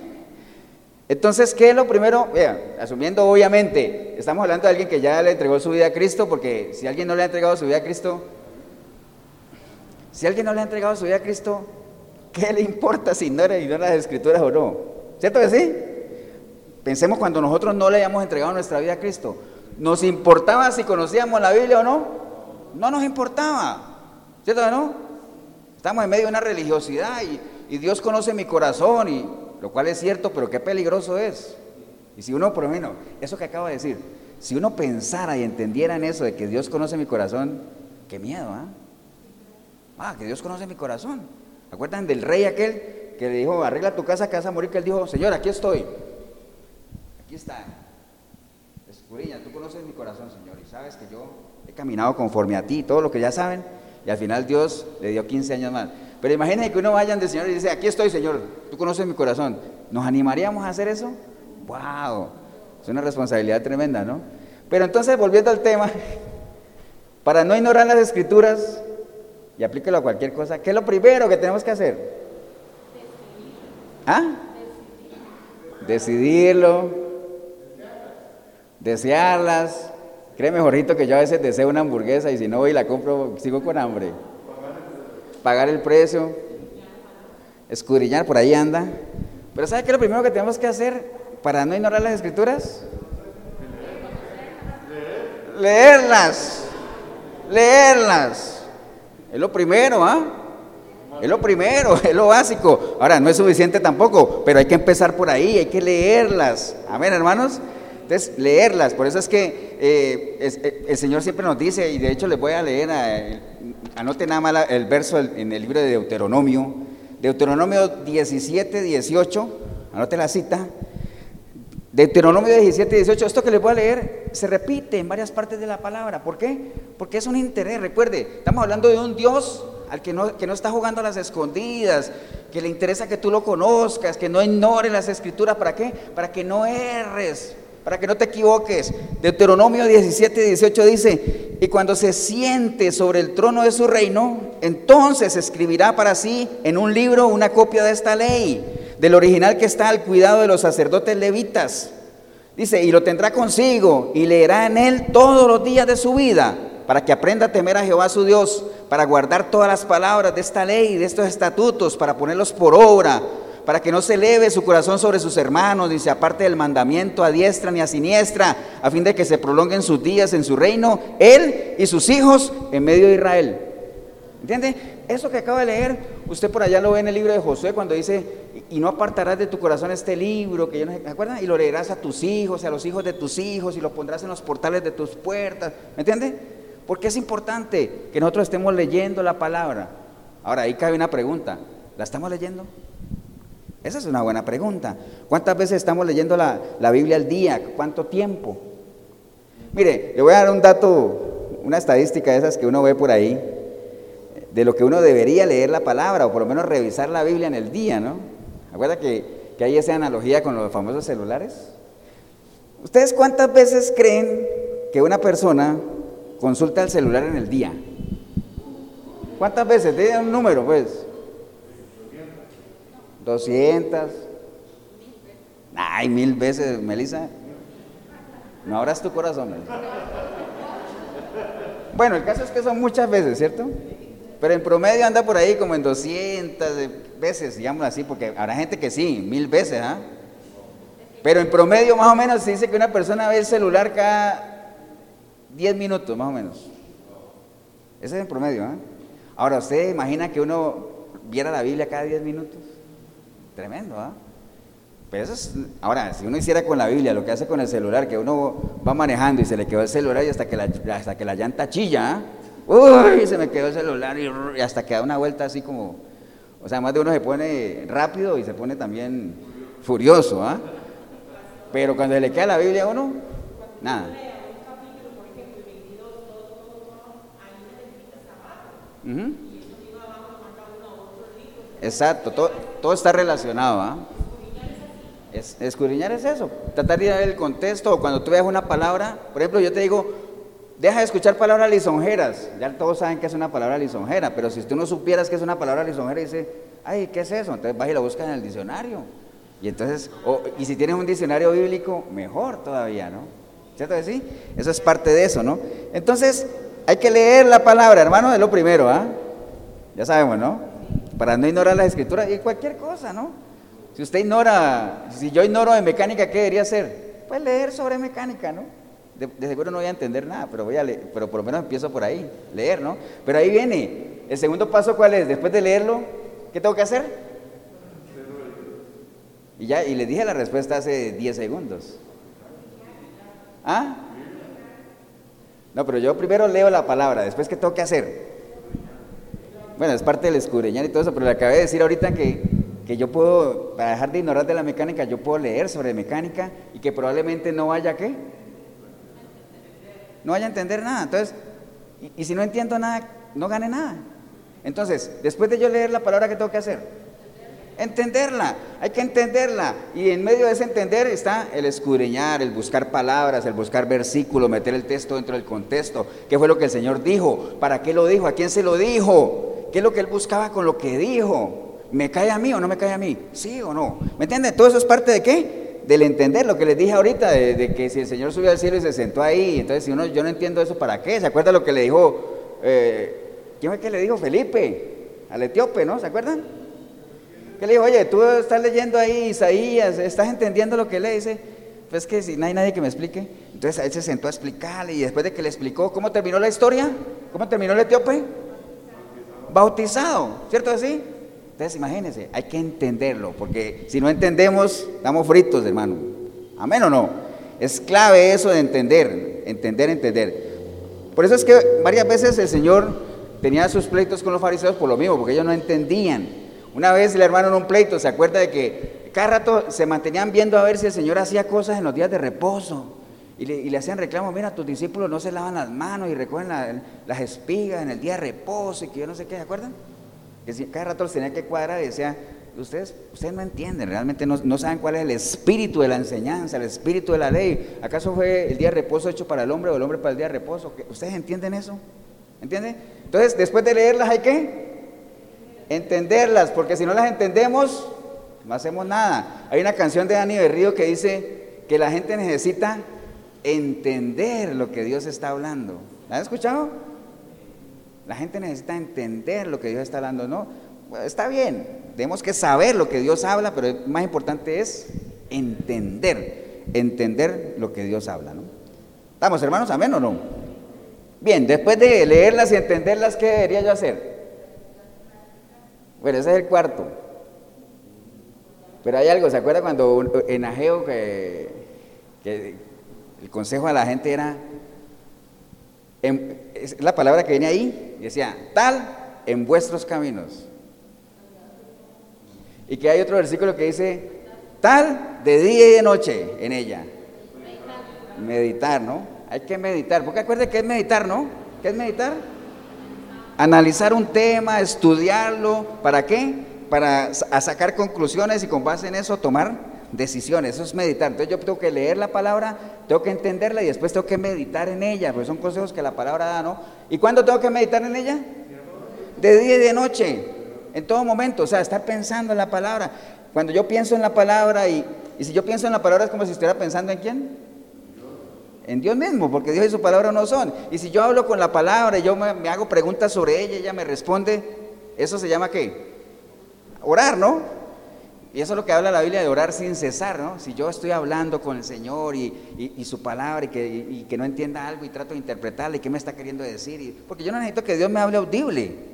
Entonces, ¿qué es lo primero? Vean, asumiendo obviamente, estamos hablando de alguien que ya le entregó su vida a Cristo, porque si alguien no le ha entregado su vida a Cristo, si alguien no le ha entregado su vida a Cristo, ¿qué le importa si no le las escrituras o no? ¿Cierto que sí? Pensemos cuando nosotros no le hayamos entregado nuestra vida a Cristo. ¿Nos importaba si conocíamos la Biblia o no? No nos importaba. ¿Cierto que no? Estamos en medio de una religiosidad y Dios conoce mi corazón y lo cual es cierto, pero qué peligroso es. Y si uno, por lo menos, eso que acabo de decir, si uno pensara y entendiera en eso de que Dios conoce mi corazón, qué miedo, ¿ah? Ah, que Dios conoce mi corazón. ¿Acuerdan del rey aquel que le dijo, arregla tu casa que vas morir? Que él dijo, Señor, aquí estoy. Aquí está. Escuriña, tú conoces mi corazón, Señor, y sabes que yo he caminado conforme a ti, todo lo que ya saben, y al final Dios le dio 15 años más. Pero imagínense que uno vaya del Señor y dice, aquí estoy, Señor, tú conoces mi corazón. ¿Nos animaríamos a hacer eso? ¡Wow! Es una responsabilidad tremenda, ¿no? Pero entonces, volviendo al tema, para no ignorar las escrituras, y aplíquelo a cualquier cosa, ¿qué es lo primero que tenemos que hacer? ¿Ah? Decidirlo, desearlas. Créeme, Jorgito, que yo a veces deseo una hamburguesa y si no voy y la compro, sigo con hambre. Pagar el precio, escudriñar, por ahí anda. Pero ¿sabe qué es lo primero que tenemos que hacer para no ignorar las escrituras? Leerlas. Leerlas. Es lo primero, ¿ah? Es lo primero, es lo básico. Ahora, no es suficiente tampoco, pero hay que empezar por ahí, hay que leerlas. Amén, hermanos. Entonces, leerlas. Por eso es que eh, eh, el Señor siempre nos dice, y de hecho les voy a leer, a, anote nada más el verso en el libro de Deuteronomio, Deuteronomio 17, 18, anote la cita. Deuteronomio 17, 18, esto que les voy a leer se repite en varias partes de la palabra. ¿Por qué? Porque es un interés. Recuerde, estamos hablando de un Dios al que no, que no está jugando a las escondidas, que le interesa que tú lo conozcas, que no ignores las escrituras. ¿Para qué? Para que no erres, para que no te equivoques. Deuteronomio 17, 18 dice, y cuando se siente sobre el trono de su reino, entonces escribirá para sí en un libro una copia de esta ley, del original que está al cuidado de los sacerdotes levitas. Dice, y lo tendrá consigo y leerá en él todos los días de su vida para que aprenda a temer a Jehová su Dios, para guardar todas las palabras de esta ley, de estos estatutos, para ponerlos por obra, para que no se eleve su corazón sobre sus hermanos, ni se aparte del mandamiento a diestra ni a siniestra, a fin de que se prolonguen sus días en su reino, él y sus hijos en medio de Israel. ¿Entiende? Eso que acaba de leer, usted por allá lo ve en el libro de Josué cuando dice, y no apartarás de tu corazón este libro, que yo no ¿me acuerdan? Y lo leerás a tus hijos, a los hijos de tus hijos, y lo pondrás en los portales de tus puertas. ¿Me entiende? Porque es importante que nosotros estemos leyendo la palabra. Ahora, ahí cabe una pregunta. ¿La estamos leyendo? Esa es una buena pregunta. ¿Cuántas veces estamos leyendo la, Biblia al día? ¿Cuánto tiempo? Mire, le voy a dar un dato, una estadística de esas que uno ve por ahí, de lo que uno debería leer la palabra, o por lo menos revisar la Biblia en el día, ¿no? ¿Acuerda que, que hay esa analogía con los famosos celulares? ¿Ustedes cuántas veces creen que una persona consulta el celular en el día. ¿Cuántas veces? Tiene un número, pues. 200. Ay, mil veces, Melissa. No abras tu corazón. Bueno, el caso es que son muchas veces, ¿cierto? Pero en promedio anda por ahí como en 200 veces, digamos así, porque habrá gente que sí, mil veces, ¿ah? Pero en promedio más o menos se dice que una persona ve el celular cada 10 minutos más o menos. Ese es el promedio. ¿eh? Ahora, ¿usted imagina que uno viera la Biblia cada 10 minutos? Tremendo, ¿ah? Pero eso es, ahora, si uno hiciera con la Biblia lo que hace con el celular, que uno va manejando y se le quedó el celular y hasta que la, hasta que la llanta chilla, ¿ah? uy, se me quedó el celular y, hasta que da una vuelta así como, o sea, más de uno se pone rápido y se pone también furioso, ¿ah? Pero cuando le queda la Biblia a uno, nada. Exacto, todo, está relacionado. ¿ah? Es, escudriñar es eso, tratar de dar el contexto, o cuando tú veas una palabra, por ejemplo, yo te digo, deja de escuchar palabras lisonjeras, ya todos saben que es una palabra lisonjera, pero si tú no supieras que es una palabra lisonjera, dice, ay, ¿qué es eso? Entonces vas y lo buscas en el diccionario. Y entonces, y si tienes un diccionario bíblico, mejor todavía, ¿no? ¿Cierto que sí? Eso es parte de eso, ¿no? Entonces, hay que leer la palabra, hermano, es lo primero, ¿ah? Ya sabemos, ¿no? Para no ignorar las escrituras y cualquier cosa, ¿no? Si usted ignora, si yo ignoro de mecánica, ¿qué debería hacer? Pues leer sobre mecánica, ¿no? De, seguro no voy a entender nada, pero voy a leer, pero por lo menos empiezo por ahí, leer, ¿no? Pero ahí viene, el segundo paso, ¿cuál es? Después de leerlo, ¿qué tengo que hacer? Y ya, y le dije la respuesta hace 10 segundos. ¿Ah? No, pero yo primero leo la palabra, después ¿qué tengo que hacer? Bueno, es parte del escudriñar y todo eso, pero le acabé de decir ahorita que, que yo puedo, para dejar de ignorar de la mecánica, yo puedo leer sobre mecánica y que probablemente no vaya qué? No vaya a entender nada. Entonces, y, si no entiendo nada, no gane nada. Entonces, después de yo leer la palabra, ¿qué tengo que hacer? Entenderla, hay que entenderla. Y en medio de ese entender está el escudriñar, el buscar palabras, el buscar versículos, meter el texto dentro del contexto. ¿Qué fue lo que el Señor dijo? ¿Para qué lo dijo? ¿A quién se lo dijo? ¿Qué es lo que él buscaba con lo que dijo? ¿Me cae a mí o no me cae a mí? ¿Sí o no? ¿Me entienden? Todo eso es parte de qué? Del entender lo que les dije ahorita, de, que si el Señor subió al cielo y se sentó ahí, entonces si uno, yo no entiendo eso, ¿para qué? ¿Se acuerda lo que le dijo? Eh, ¿Quién fue que le dijo Felipe? Al etíope, ¿no? ¿Se acuerdan? que le dijo, oye, tú estás leyendo ahí Isaías, estás entendiendo lo que le dice. Pues que si no hay nadie que me explique. Entonces él se sentó a explicarle y después de que le explicó cómo terminó la historia, cómo terminó el etíope, bautizado, ¿cierto así? Entonces imagínense, hay que entenderlo, porque si no entendemos, estamos fritos, hermano. Amén o no. Es clave eso de entender, entender, entender. Por eso es que varias veces el Señor tenía sus pleitos con los fariseos por lo mismo, porque ellos no entendían. Una vez el hermano en un pleito se acuerda de que cada rato se mantenían viendo a ver si el Señor hacía cosas en los días de reposo. Y le, hacían reclamo, mira, tus discípulos no se lavan las manos y recogen las espigas en el día de reposo y que yo no sé qué, ¿se acuerdan? Que cada rato los tenía que cuadrar y decía, ustedes, ustedes no entienden, realmente no, no, saben cuál es el espíritu de la enseñanza, el espíritu de la ley. ¿Acaso fue el día de reposo hecho para el hombre o el hombre para el día de reposo? ¿Ustedes entienden eso? ¿Entienden? Entonces, después de leerlas hay que entenderlas, porque si no las entendemos, no hacemos nada. Hay una canción de Dani Berrío que dice que la gente necesita entender lo que Dios está hablando. ¿La han escuchado? La gente necesita entender lo que Dios está hablando, ¿no? está bien, tenemos que saber lo que Dios habla, pero más importante es entender, entender lo que Dios habla, ¿no? ¿Estamos hermanos? ¿Amén o no? Bien, después de leerlas y entenderlas, ¿qué debería yo hacer? Bueno, ese es el cuarto. Pero hay algo, ¿se acuerda cuando en Ageo que, el consejo a la gente era, es la palabra que viene ahí, decía, tal en vuestros caminos. Y que hay otro versículo que dice, tal de día y de noche en ella. Meditar, ¿no? Hay que meditar. Porque acuerde que es meditar, ¿no? ¿Qué es meditar? analizar un tema, estudiarlo, ¿para qué? Para sacar conclusiones y con base en eso tomar decisiones, eso es meditar. Entonces yo tengo que leer la palabra, tengo que entenderla y después tengo que meditar en ella, porque son consejos que la palabra da, ¿no? ¿Y cuándo tengo que meditar en ella? De día y de noche, en todo momento, o sea, estar pensando en la palabra. Cuando yo pienso en la palabra y, y si yo pienso en la palabra es como si estuviera pensando en quién? en Dios mismo, porque Dios y su palabra no son. Y si yo hablo con la palabra y yo me, hago preguntas sobre ella, ella me responde, eso se llama qué? Orar, ¿no? Y eso es lo que habla la Biblia de orar sin cesar, ¿no? Si yo estoy hablando con el Señor y, su palabra y que, que, no entienda algo y trato de interpretarle, ¿qué me está queriendo decir? porque yo no necesito que Dios me hable audible.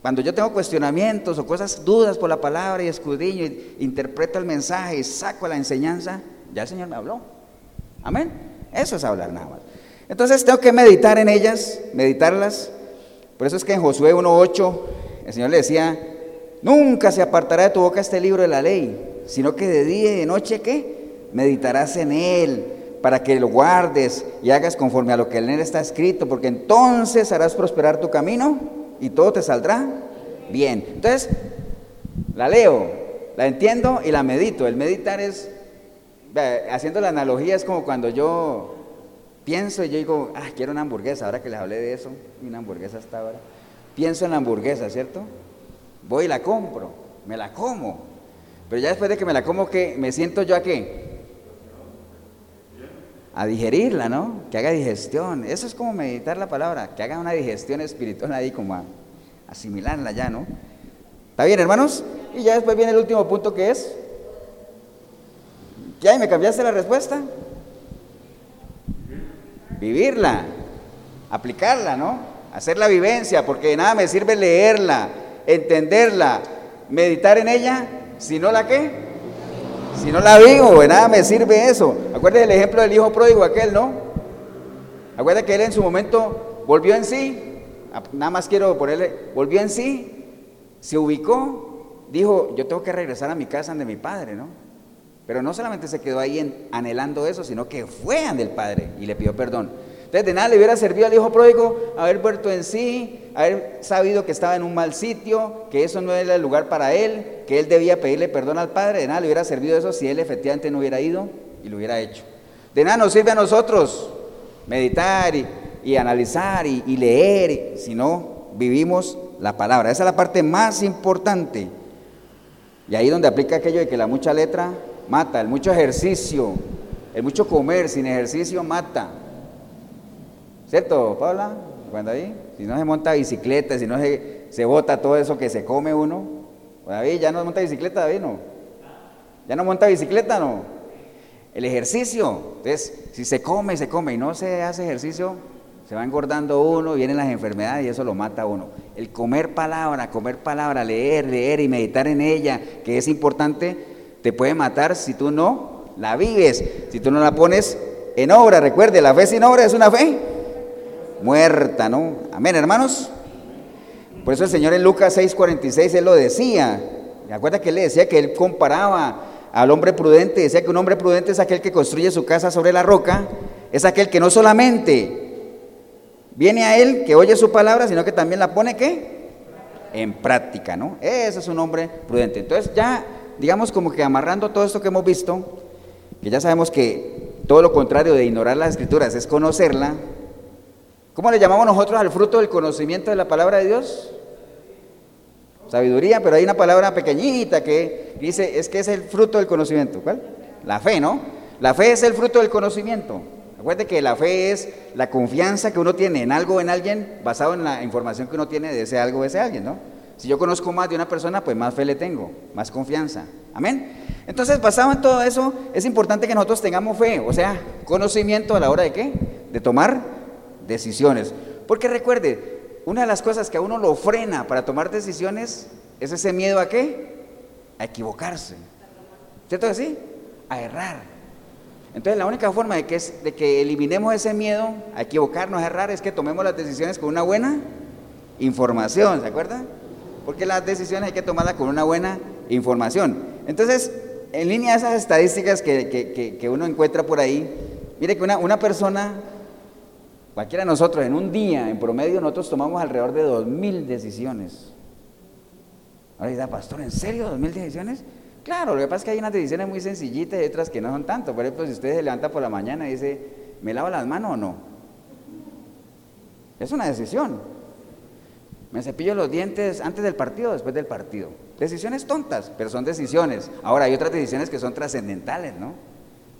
Cuando yo tengo cuestionamientos o cosas, dudas por la palabra y escudriño, y interpreto el mensaje y saco la enseñanza, ya el Señor me habló. Amén. Eso es hablar nada más. Entonces tengo que meditar en ellas, meditarlas. Por eso es que en Josué 1.8 el Señor le decía, nunca se apartará de tu boca este libro de la ley, sino que de día y de noche, ¿qué? Meditarás en él para que lo guardes y hagas conforme a lo que en él está escrito, porque entonces harás prosperar tu camino y todo te saldrá bien. Entonces, la leo, la entiendo y la medito. El meditar es haciendo la analogía es como cuando yo pienso y yo digo, ah, quiero una hamburguesa, ahora que les hablé de eso, una hamburguesa hasta ahora. Pienso en la hamburguesa, ¿cierto? Voy y la compro, me la como. Pero ya después de que me la como, ¿qué? ¿Me siento yo a qué? A digerirla, ¿no? Que haga digestión. Eso es como meditar la palabra, que haga una digestión espiritual ahí, como a asimilarla ya, ¿no? ¿Está bien, hermanos? Y ya después viene el último punto que es ¿Ya? me cambiaste la respuesta? Vivirla, aplicarla, ¿no? Hacer la vivencia, porque de nada me sirve leerla, entenderla, meditar en ella, si no la qué, si no la vivo, de nada me sirve eso. Acuérdate el ejemplo del hijo pródigo aquel, ¿no? Acuérdate que él en su momento volvió en sí, nada más quiero ponerle, volvió en sí, se ubicó, dijo, yo tengo que regresar a mi casa de mi padre, ¿no? Pero no solamente se quedó ahí anhelando eso, sino que fue ante el Padre y le pidió perdón. Entonces de nada le hubiera servido al hijo pródigo haber vuelto en sí, haber sabido que estaba en un mal sitio, que eso no era el lugar para él, que él debía pedirle perdón al Padre. De nada le hubiera servido eso si él efectivamente no hubiera ido y lo hubiera hecho. De nada nos sirve a nosotros meditar y, analizar y, leer, si no vivimos la palabra. Esa es la parte más importante. Y ahí donde aplica aquello de que la mucha letra mata, el mucho ejercicio, el mucho comer sin ejercicio mata. ¿Cierto, Paula? Cuando ahí, si no se monta bicicleta, si no se, se bota todo eso que se come uno. David, ya no monta bicicleta, David, no. Ya no monta bicicleta, no. El ejercicio, entonces, si se come se come y no se hace ejercicio, se va engordando uno, vienen las enfermedades y eso lo mata a uno. El comer palabra, comer palabra, leer, leer y meditar en ella, que es importante, te puede matar si tú no la vives, si tú no la pones en obra. Recuerde, la fe sin obra es una fe muerta, ¿no? Amén, hermanos. Por eso el Señor en Lucas 6:46, Él lo decía. ¿Me acuerda que Él le decía que Él comparaba al hombre prudente? Decía que un hombre prudente es aquel que construye su casa sobre la roca, es aquel que no solamente viene a Él, que oye su palabra, sino que también la pone, ¿qué? En práctica, ¿no? Ese es un hombre prudente. Entonces ya, digamos como que amarrando todo esto que hemos visto, que ya sabemos que todo lo contrario de ignorar las escrituras es conocerla, ¿Cómo le llamamos nosotros al fruto del conocimiento de la palabra de Dios? Sabiduría, pero hay una palabra pequeñita que dice, es que es el fruto del conocimiento. ¿Cuál? La fe, ¿no? La fe es el fruto del conocimiento. Acuérdate que la fe es la confianza que uno tiene en algo, en alguien, basado en la información que uno tiene de ese algo, de ese alguien, ¿no? Si yo conozco más de una persona, pues más fe le tengo, más confianza. Amén. Entonces, basado en todo eso, es importante que nosotros tengamos fe, o sea, conocimiento a la hora de qué? De tomar decisiones. Porque recuerde, una de las cosas que a uno lo frena para tomar decisiones es ese miedo a qué? A equivocarse. ¿Cierto que sí? A errar. Entonces la única forma de que, es, de que eliminemos ese miedo a equivocarnos, a errar, es que tomemos las decisiones con una buena información, ¿se acuerdan? Porque las decisiones hay que tomarlas con una buena información. Entonces, en línea de esas estadísticas que, que, uno encuentra por ahí, mire que una, una persona Cualquiera de nosotros en un día, en promedio, nosotros tomamos alrededor de dos mil decisiones. Ahora dice, pastor, ¿en serio dos mil decisiones? Claro, lo que pasa es que hay unas decisiones muy sencillitas y otras que no son tanto. Por ejemplo, si usted se levanta por la mañana y dice, ¿me lavo las manos o no? Es una decisión. ¿Me cepillo los dientes antes del partido o después del partido? Decisiones tontas, pero son decisiones. Ahora, hay otras decisiones que son trascendentales, ¿no?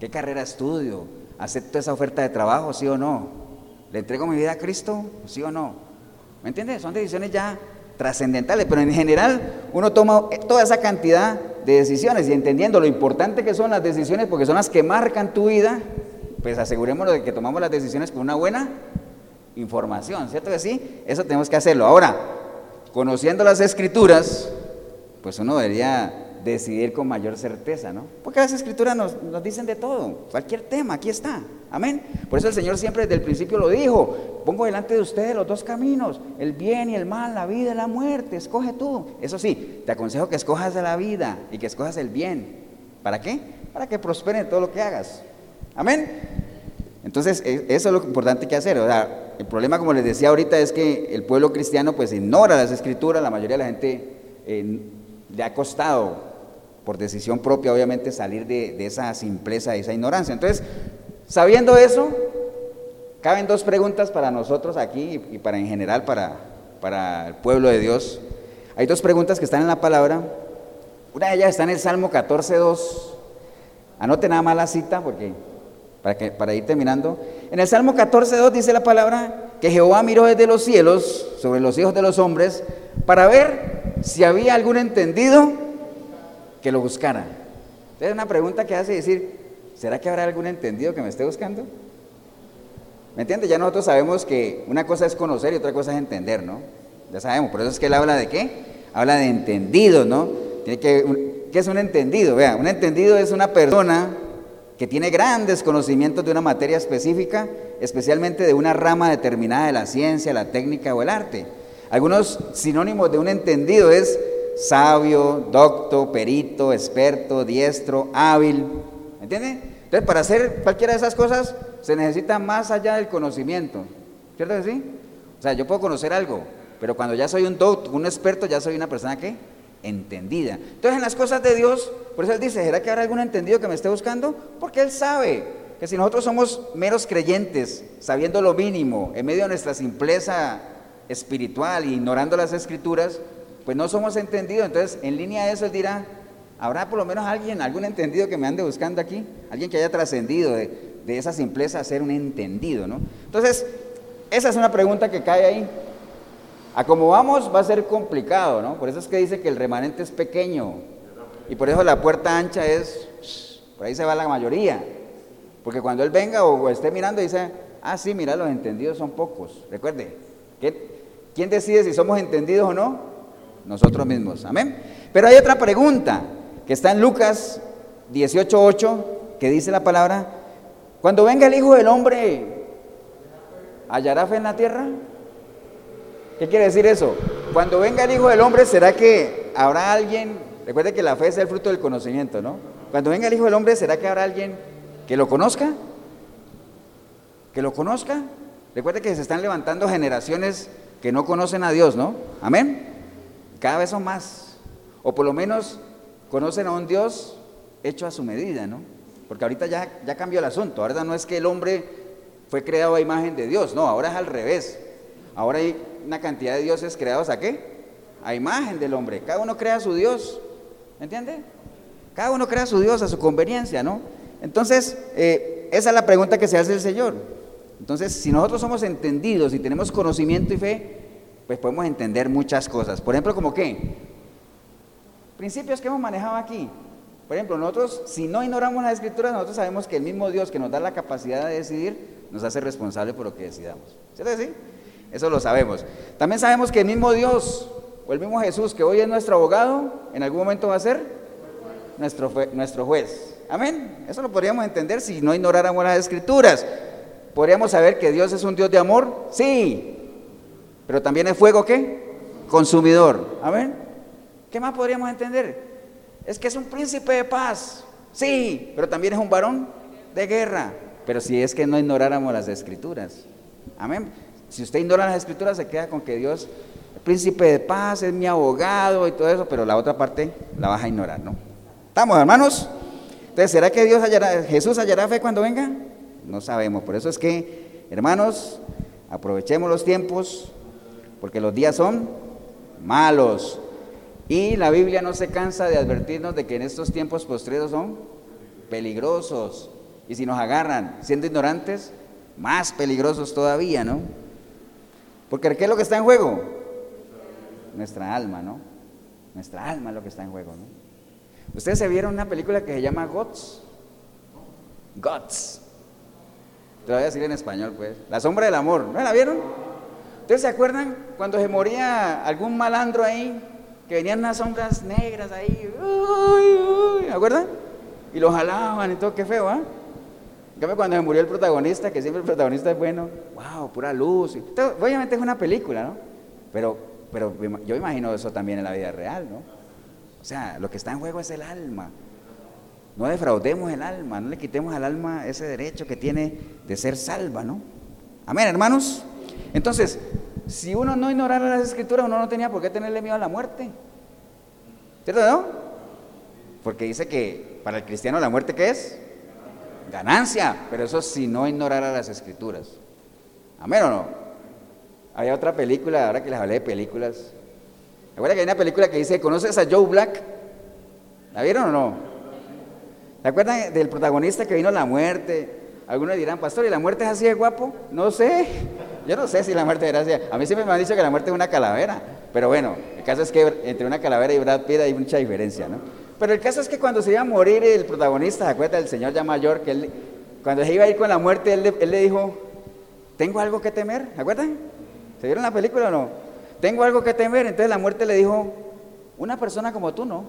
¿Qué carrera estudio? ¿Acepto esa oferta de trabajo, sí o no? ¿Le entrego mi vida a Cristo? ¿Sí o no? ¿Me entiendes? Son decisiones ya trascendentales, pero en general uno toma toda esa cantidad de decisiones y entendiendo lo importante que son las decisiones, porque son las que marcan tu vida, pues asegurémonos de que tomamos las decisiones con una buena información, ¿cierto que sí? Eso tenemos que hacerlo. Ahora, conociendo las escrituras, pues uno debería decidir con mayor certeza, ¿no? Porque las escrituras nos, dicen de todo, cualquier tema, aquí está. Amén. Por eso el Señor siempre desde el principio lo dijo, pongo delante de ustedes los dos caminos, el bien y el mal, la vida y la muerte, escoge tú. Eso sí, te aconsejo que escojas la vida y que escojas el bien. ¿Para qué? Para que prospere todo lo que hagas. Amén. Entonces, e, eso es lo importante que hacer. O sea, el problema, como les decía ahorita, es que el pueblo cristiano pues ignora las escrituras, la mayoría de la gente eh, le ha costado por decisión propia, obviamente, salir de, esa simpleza, de esa ignorancia. Entonces, sabiendo eso, caben dos preguntas para nosotros aquí y para en general para, para el pueblo de Dios. Hay dos preguntas que están en la palabra. Una de ellas está en el Salmo 14.2. Anote nada más la cita porque para, que, para ir terminando. En el Salmo 14.2 dice la palabra que Jehová miró desde los cielos sobre los hijos de los hombres para ver si había algún entendido que lo buscara. Entonces, una pregunta que hace decir, ¿será que habrá algún entendido que me esté buscando? ¿Me entiende? Ya nosotros sabemos que una cosa es conocer y otra cosa es entender, ¿no? Ya sabemos, por eso es que él habla de qué? Habla de entendido, ¿no? Tiene que, ¿Qué es un entendido? Vea, un entendido es una persona que tiene grandes conocimientos de una materia específica, especialmente de una rama determinada de la ciencia, la técnica o el arte. Algunos sinónimos de un entendido es sabio, docto, perito, experto, diestro, hábil. ¿Me entiende? Entonces, para hacer cualquiera de esas cosas se necesita más allá del conocimiento. ¿Cierto sí? O sea, yo puedo conocer algo, pero cuando ya soy un doctor, un experto, ya soy una persona que entendida. Entonces, en las cosas de Dios, por eso él dice, ¿será que habrá algún entendido que me esté buscando? Porque él sabe que si nosotros somos meros creyentes, sabiendo lo mínimo, en medio de nuestra simpleza espiritual, ignorando las escrituras, pues no somos entendidos. Entonces, en línea de eso, él dirá, ¿habrá por lo menos alguien, algún entendido que me ande buscando aquí? Alguien que haya trascendido de, esa simpleza a ser un entendido, ¿no? Entonces, esa es una pregunta que cae ahí. A como vamos va a ser complicado, ¿no? Por eso es que dice que el remanente es pequeño. Y por eso la puerta ancha es, por ahí se va la mayoría. Porque cuando Él venga o esté mirando, dice, ah, sí, mira, los entendidos son pocos. Recuerde, ¿quién decide si somos entendidos o no? Nosotros mismos. Amén. Pero hay otra pregunta que está en Lucas 18:8, que dice la palabra: Cuando venga el Hijo del Hombre, ¿hallará fe en la tierra? ¿Qué quiere decir eso? Cuando venga el Hijo del Hombre, ¿será que habrá alguien? Recuerde que la fe es el fruto del conocimiento, ¿no? Cuando venga el Hijo del Hombre, ¿será que habrá alguien que lo conozca, que lo conozca. Recuerde que se están levantando generaciones que no conocen a Dios, ¿no? Amén. Cada vez son más. O por lo menos conocen a un Dios hecho a su medida, ¿no? Porque ahorita ya, ya cambió el asunto. Ahora no es que el hombre fue creado a imagen de Dios, no, ahora es al revés. Ahora hay una cantidad de dioses creados a qué? A imagen del hombre. Cada uno crea a su Dios. ¿Entiende? Cada uno crea a su Dios a su conveniencia, ¿no? Entonces, eh, esa es la pregunta que se hace el Señor. Entonces, si nosotros somos entendidos y tenemos conocimiento y fe, pues podemos entender muchas cosas. Por ejemplo, como qué? Principios que hemos manejado aquí. Por ejemplo, nosotros, si no ignoramos las escrituras, nosotros sabemos que el mismo Dios que nos da la capacidad de decidir, nos hace responsable por lo que decidamos. ¿Cierto sí? Eso lo sabemos. También sabemos que el mismo Dios o el mismo Jesús que hoy es nuestro abogado, en algún momento va a ser nuestro, nuestro juez. Amén. Eso lo podríamos entender si no ignoráramos las escrituras. ¿Podríamos saber que Dios es un Dios de amor? Sí. Pero también es fuego qué? Consumidor. Amén. ¿Qué más podríamos entender? Es que es un príncipe de paz. Sí, pero también es un varón de guerra. Pero si es que no ignoráramos las escrituras. Amén. Si usted ignora las escrituras, se queda con que Dios, el príncipe de paz, es mi abogado y todo eso, pero la otra parte la vas a ignorar, ¿no? ¿Estamos, hermanos? Entonces, ¿será que Dios hallará, Jesús hallará fe cuando venga? No sabemos. Por eso es que, hermanos, aprovechemos los tiempos, porque los días son malos. Y la Biblia no se cansa de advertirnos de que en estos tiempos postreros son peligrosos. Y si nos agarran siendo ignorantes, más peligrosos todavía, ¿no? Porque ¿qué es lo que está en juego? Nuestra alma, ¿no? Nuestra alma es lo que está en juego, ¿no? Ustedes se vieron una película que se llama Gots. Gots. Te lo decir en español, pues. La sombra del amor. ¿No la vieron? ¿Ustedes se acuerdan cuando se moría algún malandro ahí? Que venían unas sombras negras ahí. Uy, ¿Me acuerdan? Y lo jalaban y todo, qué feo, ¿ah? En cambio, cuando se murió el protagonista, que siempre el protagonista es bueno, wow, pura luz. obviamente es una película, ¿no? Pero, pero yo imagino eso también en la vida real, ¿no? O sea, lo que está en juego es el alma. No defraudemos el alma, no le quitemos al alma ese derecho que tiene de ser salva, ¿no? Amén, hermanos. Entonces, si uno no ignorara las escrituras, uno no tenía por qué tenerle miedo a la muerte. ¿Cierto, no? Porque dice que para el cristiano la muerte ¿qué es? Ganancia, pero eso si no ignorara las escrituras. Amén o no. Hay otra película, ahora que les hablé de películas, Recuerda que hay una película que dice, ¿conoces a Joe Black? ¿La vieron o no? ¿Se acuerdan del protagonista que vino la muerte? Algunos dirán, pastor, ¿y la muerte es así de guapo? No sé. Yo no sé si la muerte era así. A mí siempre me han dicho que la muerte es una calavera. Pero bueno, el caso es que entre una calavera y Brad Pitt hay mucha diferencia, ¿no? Pero el caso es que cuando se iba a morir el protagonista, ¿se acuerda del señor ya mayor? Que él, cuando se iba a ir con la muerte, él, le dijo, ¿tengo algo que temer? ¿Se acuerdan? ¿Se vieron la película o no? tengo algo que temer. Entonces la muerte le dijo, una persona como tú, ¿no?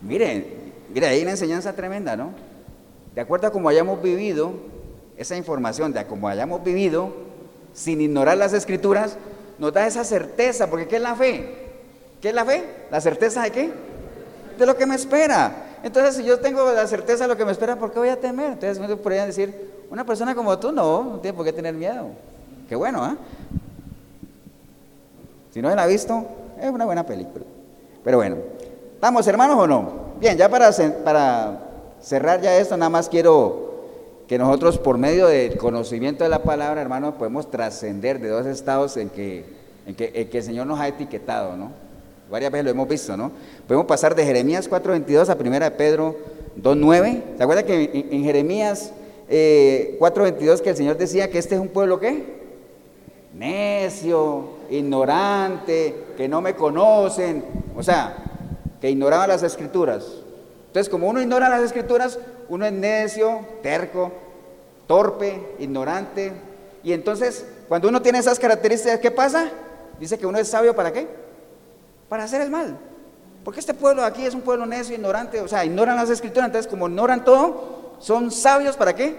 Mire, mire, hay una enseñanza tremenda, ¿no? De acuerdo a cómo hayamos vivido, esa información de cómo hayamos vivido, sin ignorar las escrituras, nos da esa certeza, porque ¿qué es la fe? ¿Qué es la fe? ¿La certeza de qué? De lo que me espera. Entonces, si yo tengo la certeza de lo que me espera, ¿por qué voy a temer? Entonces, me podrían decir, una persona como tú no, no tiene por qué tener miedo. Qué bueno, ¿ah? Si no la ha visto, es una buena película. Pero bueno, ¿estamos hermanos o no? Bien, ya para, para cerrar ya esto, nada más quiero que nosotros por medio del conocimiento de la palabra, hermanos, podemos trascender de dos estados en que, en que, el Señor nos ha etiquetado, ¿no? Varias veces lo hemos visto, ¿no? Podemos pasar de Jeremías 4.22 a 1 de Pedro 2.9. ¿Se acuerda que en, Jeremías 4.22 eh, que el Señor decía que este es un pueblo qué? Necio, ignorante, que no me conocen, o sea, que ignoraban las escrituras. Entonces, como uno ignora las escrituras, uno es necio, terco, torpe, ignorante. Y entonces, cuando uno tiene esas características, ¿qué pasa? Dice que uno es sabio para qué? Para hacer el mal. Porque este pueblo aquí es un pueblo necio, ignorante, o sea, ignoran las escrituras, entonces como ignoran todo, son sabios para qué?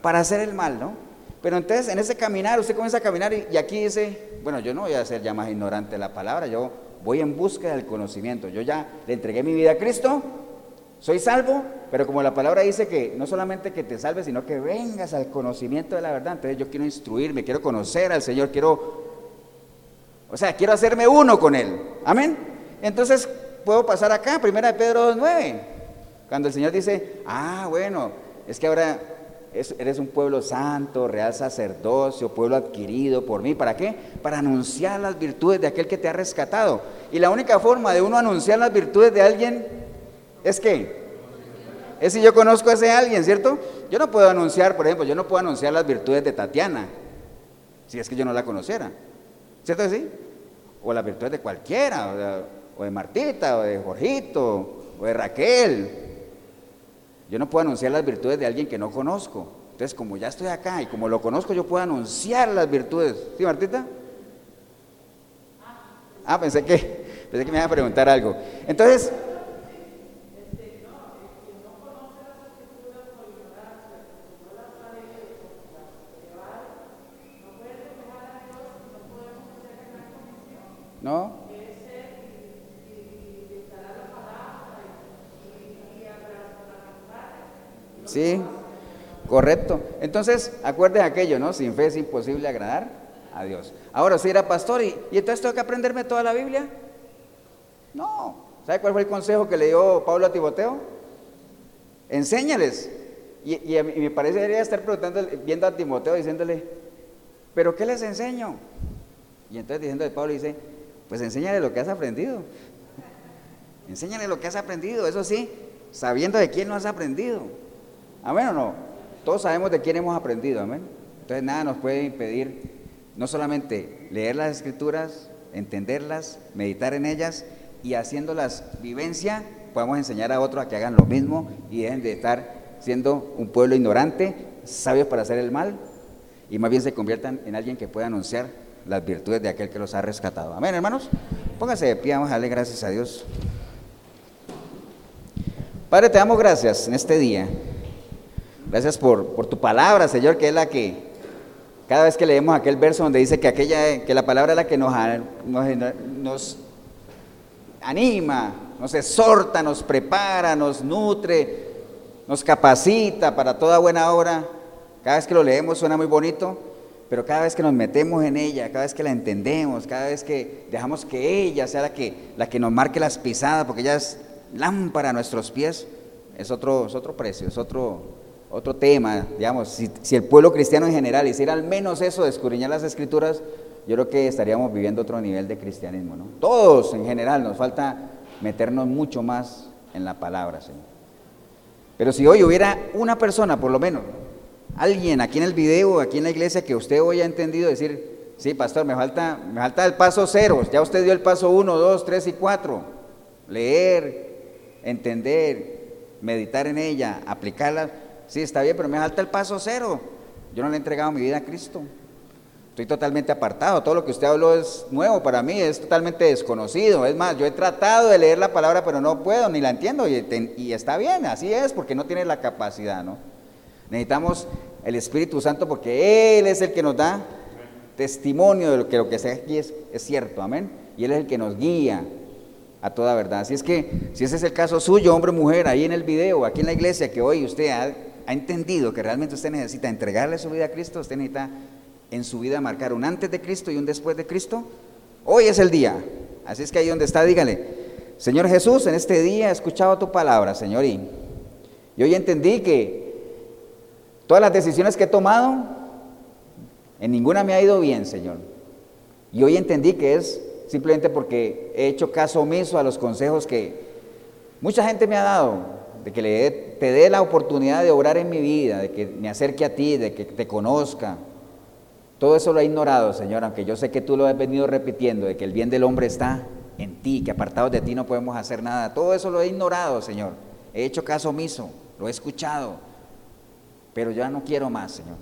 Para hacer el mal, ¿no? Pero entonces en ese caminar, usted comienza a caminar y, aquí dice, bueno, yo no voy a ser ya más ignorante de la palabra, yo voy en busca del conocimiento. Yo ya le entregué mi vida a Cristo, soy salvo, pero como la palabra dice que no solamente que te salves, sino que vengas al conocimiento de la verdad. Entonces yo quiero instruirme, quiero conocer al Señor, quiero, o sea, quiero hacerme uno con Él. Amén. Entonces puedo pasar acá, primera de Pedro 2.9, cuando el Señor dice, ah, bueno, es que ahora eres un pueblo santo, real sacerdocio, pueblo adquirido por mí. ¿Para qué? Para anunciar las virtudes de aquel que te ha rescatado. Y la única forma de uno anunciar las virtudes de alguien es que es si yo conozco a ese alguien, ¿cierto? Yo no puedo anunciar, por ejemplo, yo no puedo anunciar las virtudes de Tatiana, si es que yo no la conociera. ¿Cierto sí? O las virtudes de cualquiera, o de Martita, o de Jorgito, o de Raquel, yo no puedo anunciar las virtudes de alguien que no conozco. Entonces, como ya estoy acá y como lo conozco, yo puedo anunciar las virtudes. ¿Sí, Martita? Ah, pensé que, pensé que me iba a preguntar algo. Entonces, ¿no? Sí, correcto. Entonces, acuerden aquello, ¿no? Sin fe es imposible agradar a Dios. Ahora, si era pastor y, entonces tengo que aprenderme toda la Biblia. No. ¿Sabe cuál fue el consejo que le dio Pablo a Timoteo? Enséñales. Y, y, me parece debería estar preguntando, viendo a Timoteo, diciéndole, ¿pero qué les enseño? Y entonces diciendo de Pablo dice, pues enséñale lo que has aprendido. Enséñale lo que has aprendido, eso sí, sabiendo de quién lo has aprendido. Amén o no. Todos sabemos de quién hemos aprendido, amén. Entonces nada nos puede impedir no solamente leer las escrituras, entenderlas, meditar en ellas y haciéndolas vivencia, podemos enseñar a otros a que hagan lo mismo y dejen de estar siendo un pueblo ignorante, sabios para hacer el mal y más bien se conviertan en alguien que pueda anunciar las virtudes de aquel que los ha rescatado. Amén, hermanos. Pónganse de pie, vamos a darle gracias a Dios. Padre, te damos gracias en este día. Gracias por, tu palabra, Señor, que es la que cada vez que leemos aquel verso donde dice que, aquella, que la palabra es la que nos, nos, anima, nos exhorta, nos prepara, nos nutre, nos capacita para toda buena obra. Cada vez que lo leemos suena muy bonito, pero cada vez que nos metemos en ella, cada vez que la entendemos, cada vez que dejamos que ella sea la que, la que nos marque las pisadas, porque ella es lámpara a nuestros pies, es otro, otro precio, es otro, otro tema, digamos, si, el pueblo cristiano en general hiciera al menos eso de escudriñar las escrituras, yo creo que estaríamos viviendo otro nivel de cristianismo, ¿no? Todos en general, nos falta meternos mucho más en la palabra, Señor. Pero si hoy hubiera una persona, por lo menos, alguien aquí en el video, aquí en la iglesia, que usted hoy ha entendido decir, sí, pastor, me falta, me falta el paso cero, ya usted dio el paso uno, dos, tres y cuatro, leer, entender, meditar en ella, aplicarla, Sí, está bien, pero me falta el paso cero. Yo no le he entregado mi vida a Cristo. Estoy totalmente apartado. Todo lo que usted habló es nuevo para mí, es totalmente desconocido. Es más, yo he tratado de leer la palabra, pero no puedo, ni la entiendo. Y, está bien, así es, porque no tiene la capacidad, ¿no? Necesitamos el Espíritu Santo porque Él es el que nos da testimonio de lo que lo que sea es, cierto, amén. Y Él es el que nos guía. a toda verdad. Así es que, si ese es el caso suyo, hombre o mujer, ahí en el video, aquí en la iglesia, que hoy usted ha, ha entendido que realmente usted necesita entregarle su vida a Cristo, usted necesita en su vida marcar un antes de Cristo y un después de Cristo, hoy es el día. Así es que ahí donde está, dígale, Señor Jesús, en este día he escuchado tu palabra, Señor, y, y hoy entendí que todas las decisiones que he tomado, en ninguna me ha ido bien, Señor. Y hoy entendí que es simplemente porque he hecho caso omiso a los consejos que mucha gente me ha dado, de que te dé la oportunidad de obrar en mi vida, de que me acerque a ti, de que te conozca. Todo eso lo he ignorado, Señor, aunque yo sé que tú lo has venido repitiendo, de que el bien del hombre está en ti, que apartados de ti no podemos hacer nada. Todo eso lo he ignorado, Señor. He hecho caso omiso, lo he escuchado, pero ya no quiero más, Señor.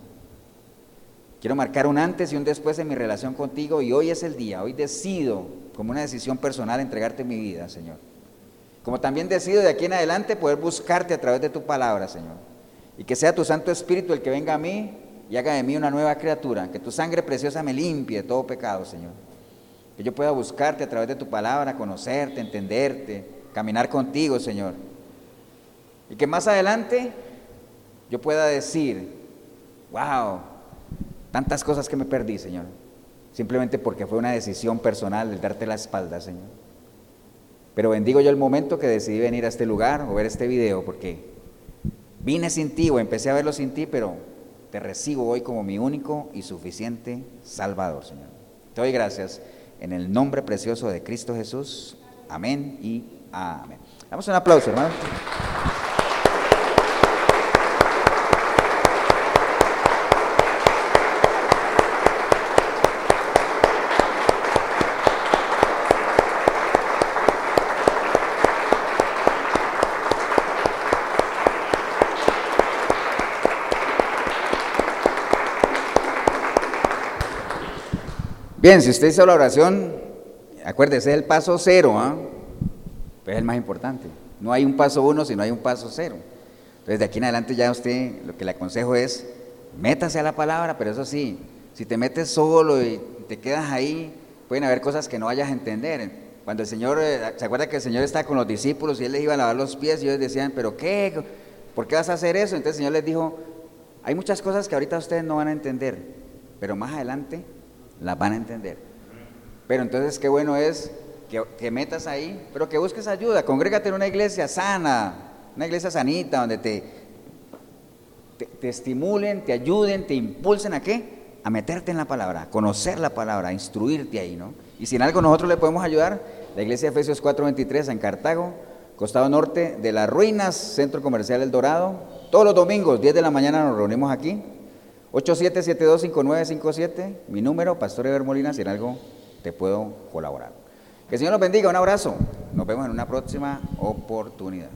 Quiero marcar un antes y un después en mi relación contigo y hoy es el día, hoy decido como una decisión personal entregarte mi vida, Señor. Como también decido de aquí en adelante poder buscarte a través de tu palabra, Señor. Y que sea tu Santo Espíritu el que venga a mí y haga de mí una nueva criatura. Que tu sangre preciosa me limpie de todo pecado, Señor. Que yo pueda buscarte a través de tu palabra, conocerte, entenderte, caminar contigo, Señor. Y que más adelante yo pueda decir, wow, Tantas cosas que me perdí, Señor. Simplemente porque fue una decisión personal el darte la espalda, Señor. Pero bendigo yo el momento que decidí venir a este lugar o ver este video, porque vine sin ti o empecé a verlo sin ti, pero te recibo hoy como mi único y suficiente Salvador, Señor. Te doy gracias en el nombre precioso de Cristo Jesús. Amén y amén. Damos un aplauso, hermano. Bien, si usted hizo la oración, acuérdese, es el paso cero, ¿ah? es el más importante. No hay un paso uno, sino hay un paso cero. Entonces, de aquí en adelante ya usted, lo que le aconsejo es, métase a la palabra, pero eso sí, si te metes solo y te quedas ahí, pueden haber cosas que no vayas a entender. Cuando el Señor, eh, ¿se acuerda que el Señor está con los discípulos y Él les iba a lavar los pies y ellos decían, pero qué, ¿por qué vas a hacer eso? Entonces el Señor les dijo, hay muchas cosas que ahorita ustedes no van a entender, pero más adelante las van a entender. Pero entonces qué bueno es que, metas ahí, pero que busques ayuda, congrégate en una iglesia sana, una iglesia sanita, donde te, te, estimulen, te ayuden, te impulsen a qué? A meterte en la palabra, a conocer la palabra, a instruirte ahí, ¿no? Y si en algo nosotros le podemos ayudar, la iglesia de Efesios 4:23 en Cartago, costado norte de las ruinas, centro comercial El Dorado, todos los domingos, 10 de la mañana nos reunimos aquí. 87725957, mi número, Pastor Eber Molina, si en algo te puedo colaborar. Que el Señor los bendiga, un abrazo. Nos vemos en una próxima oportunidad.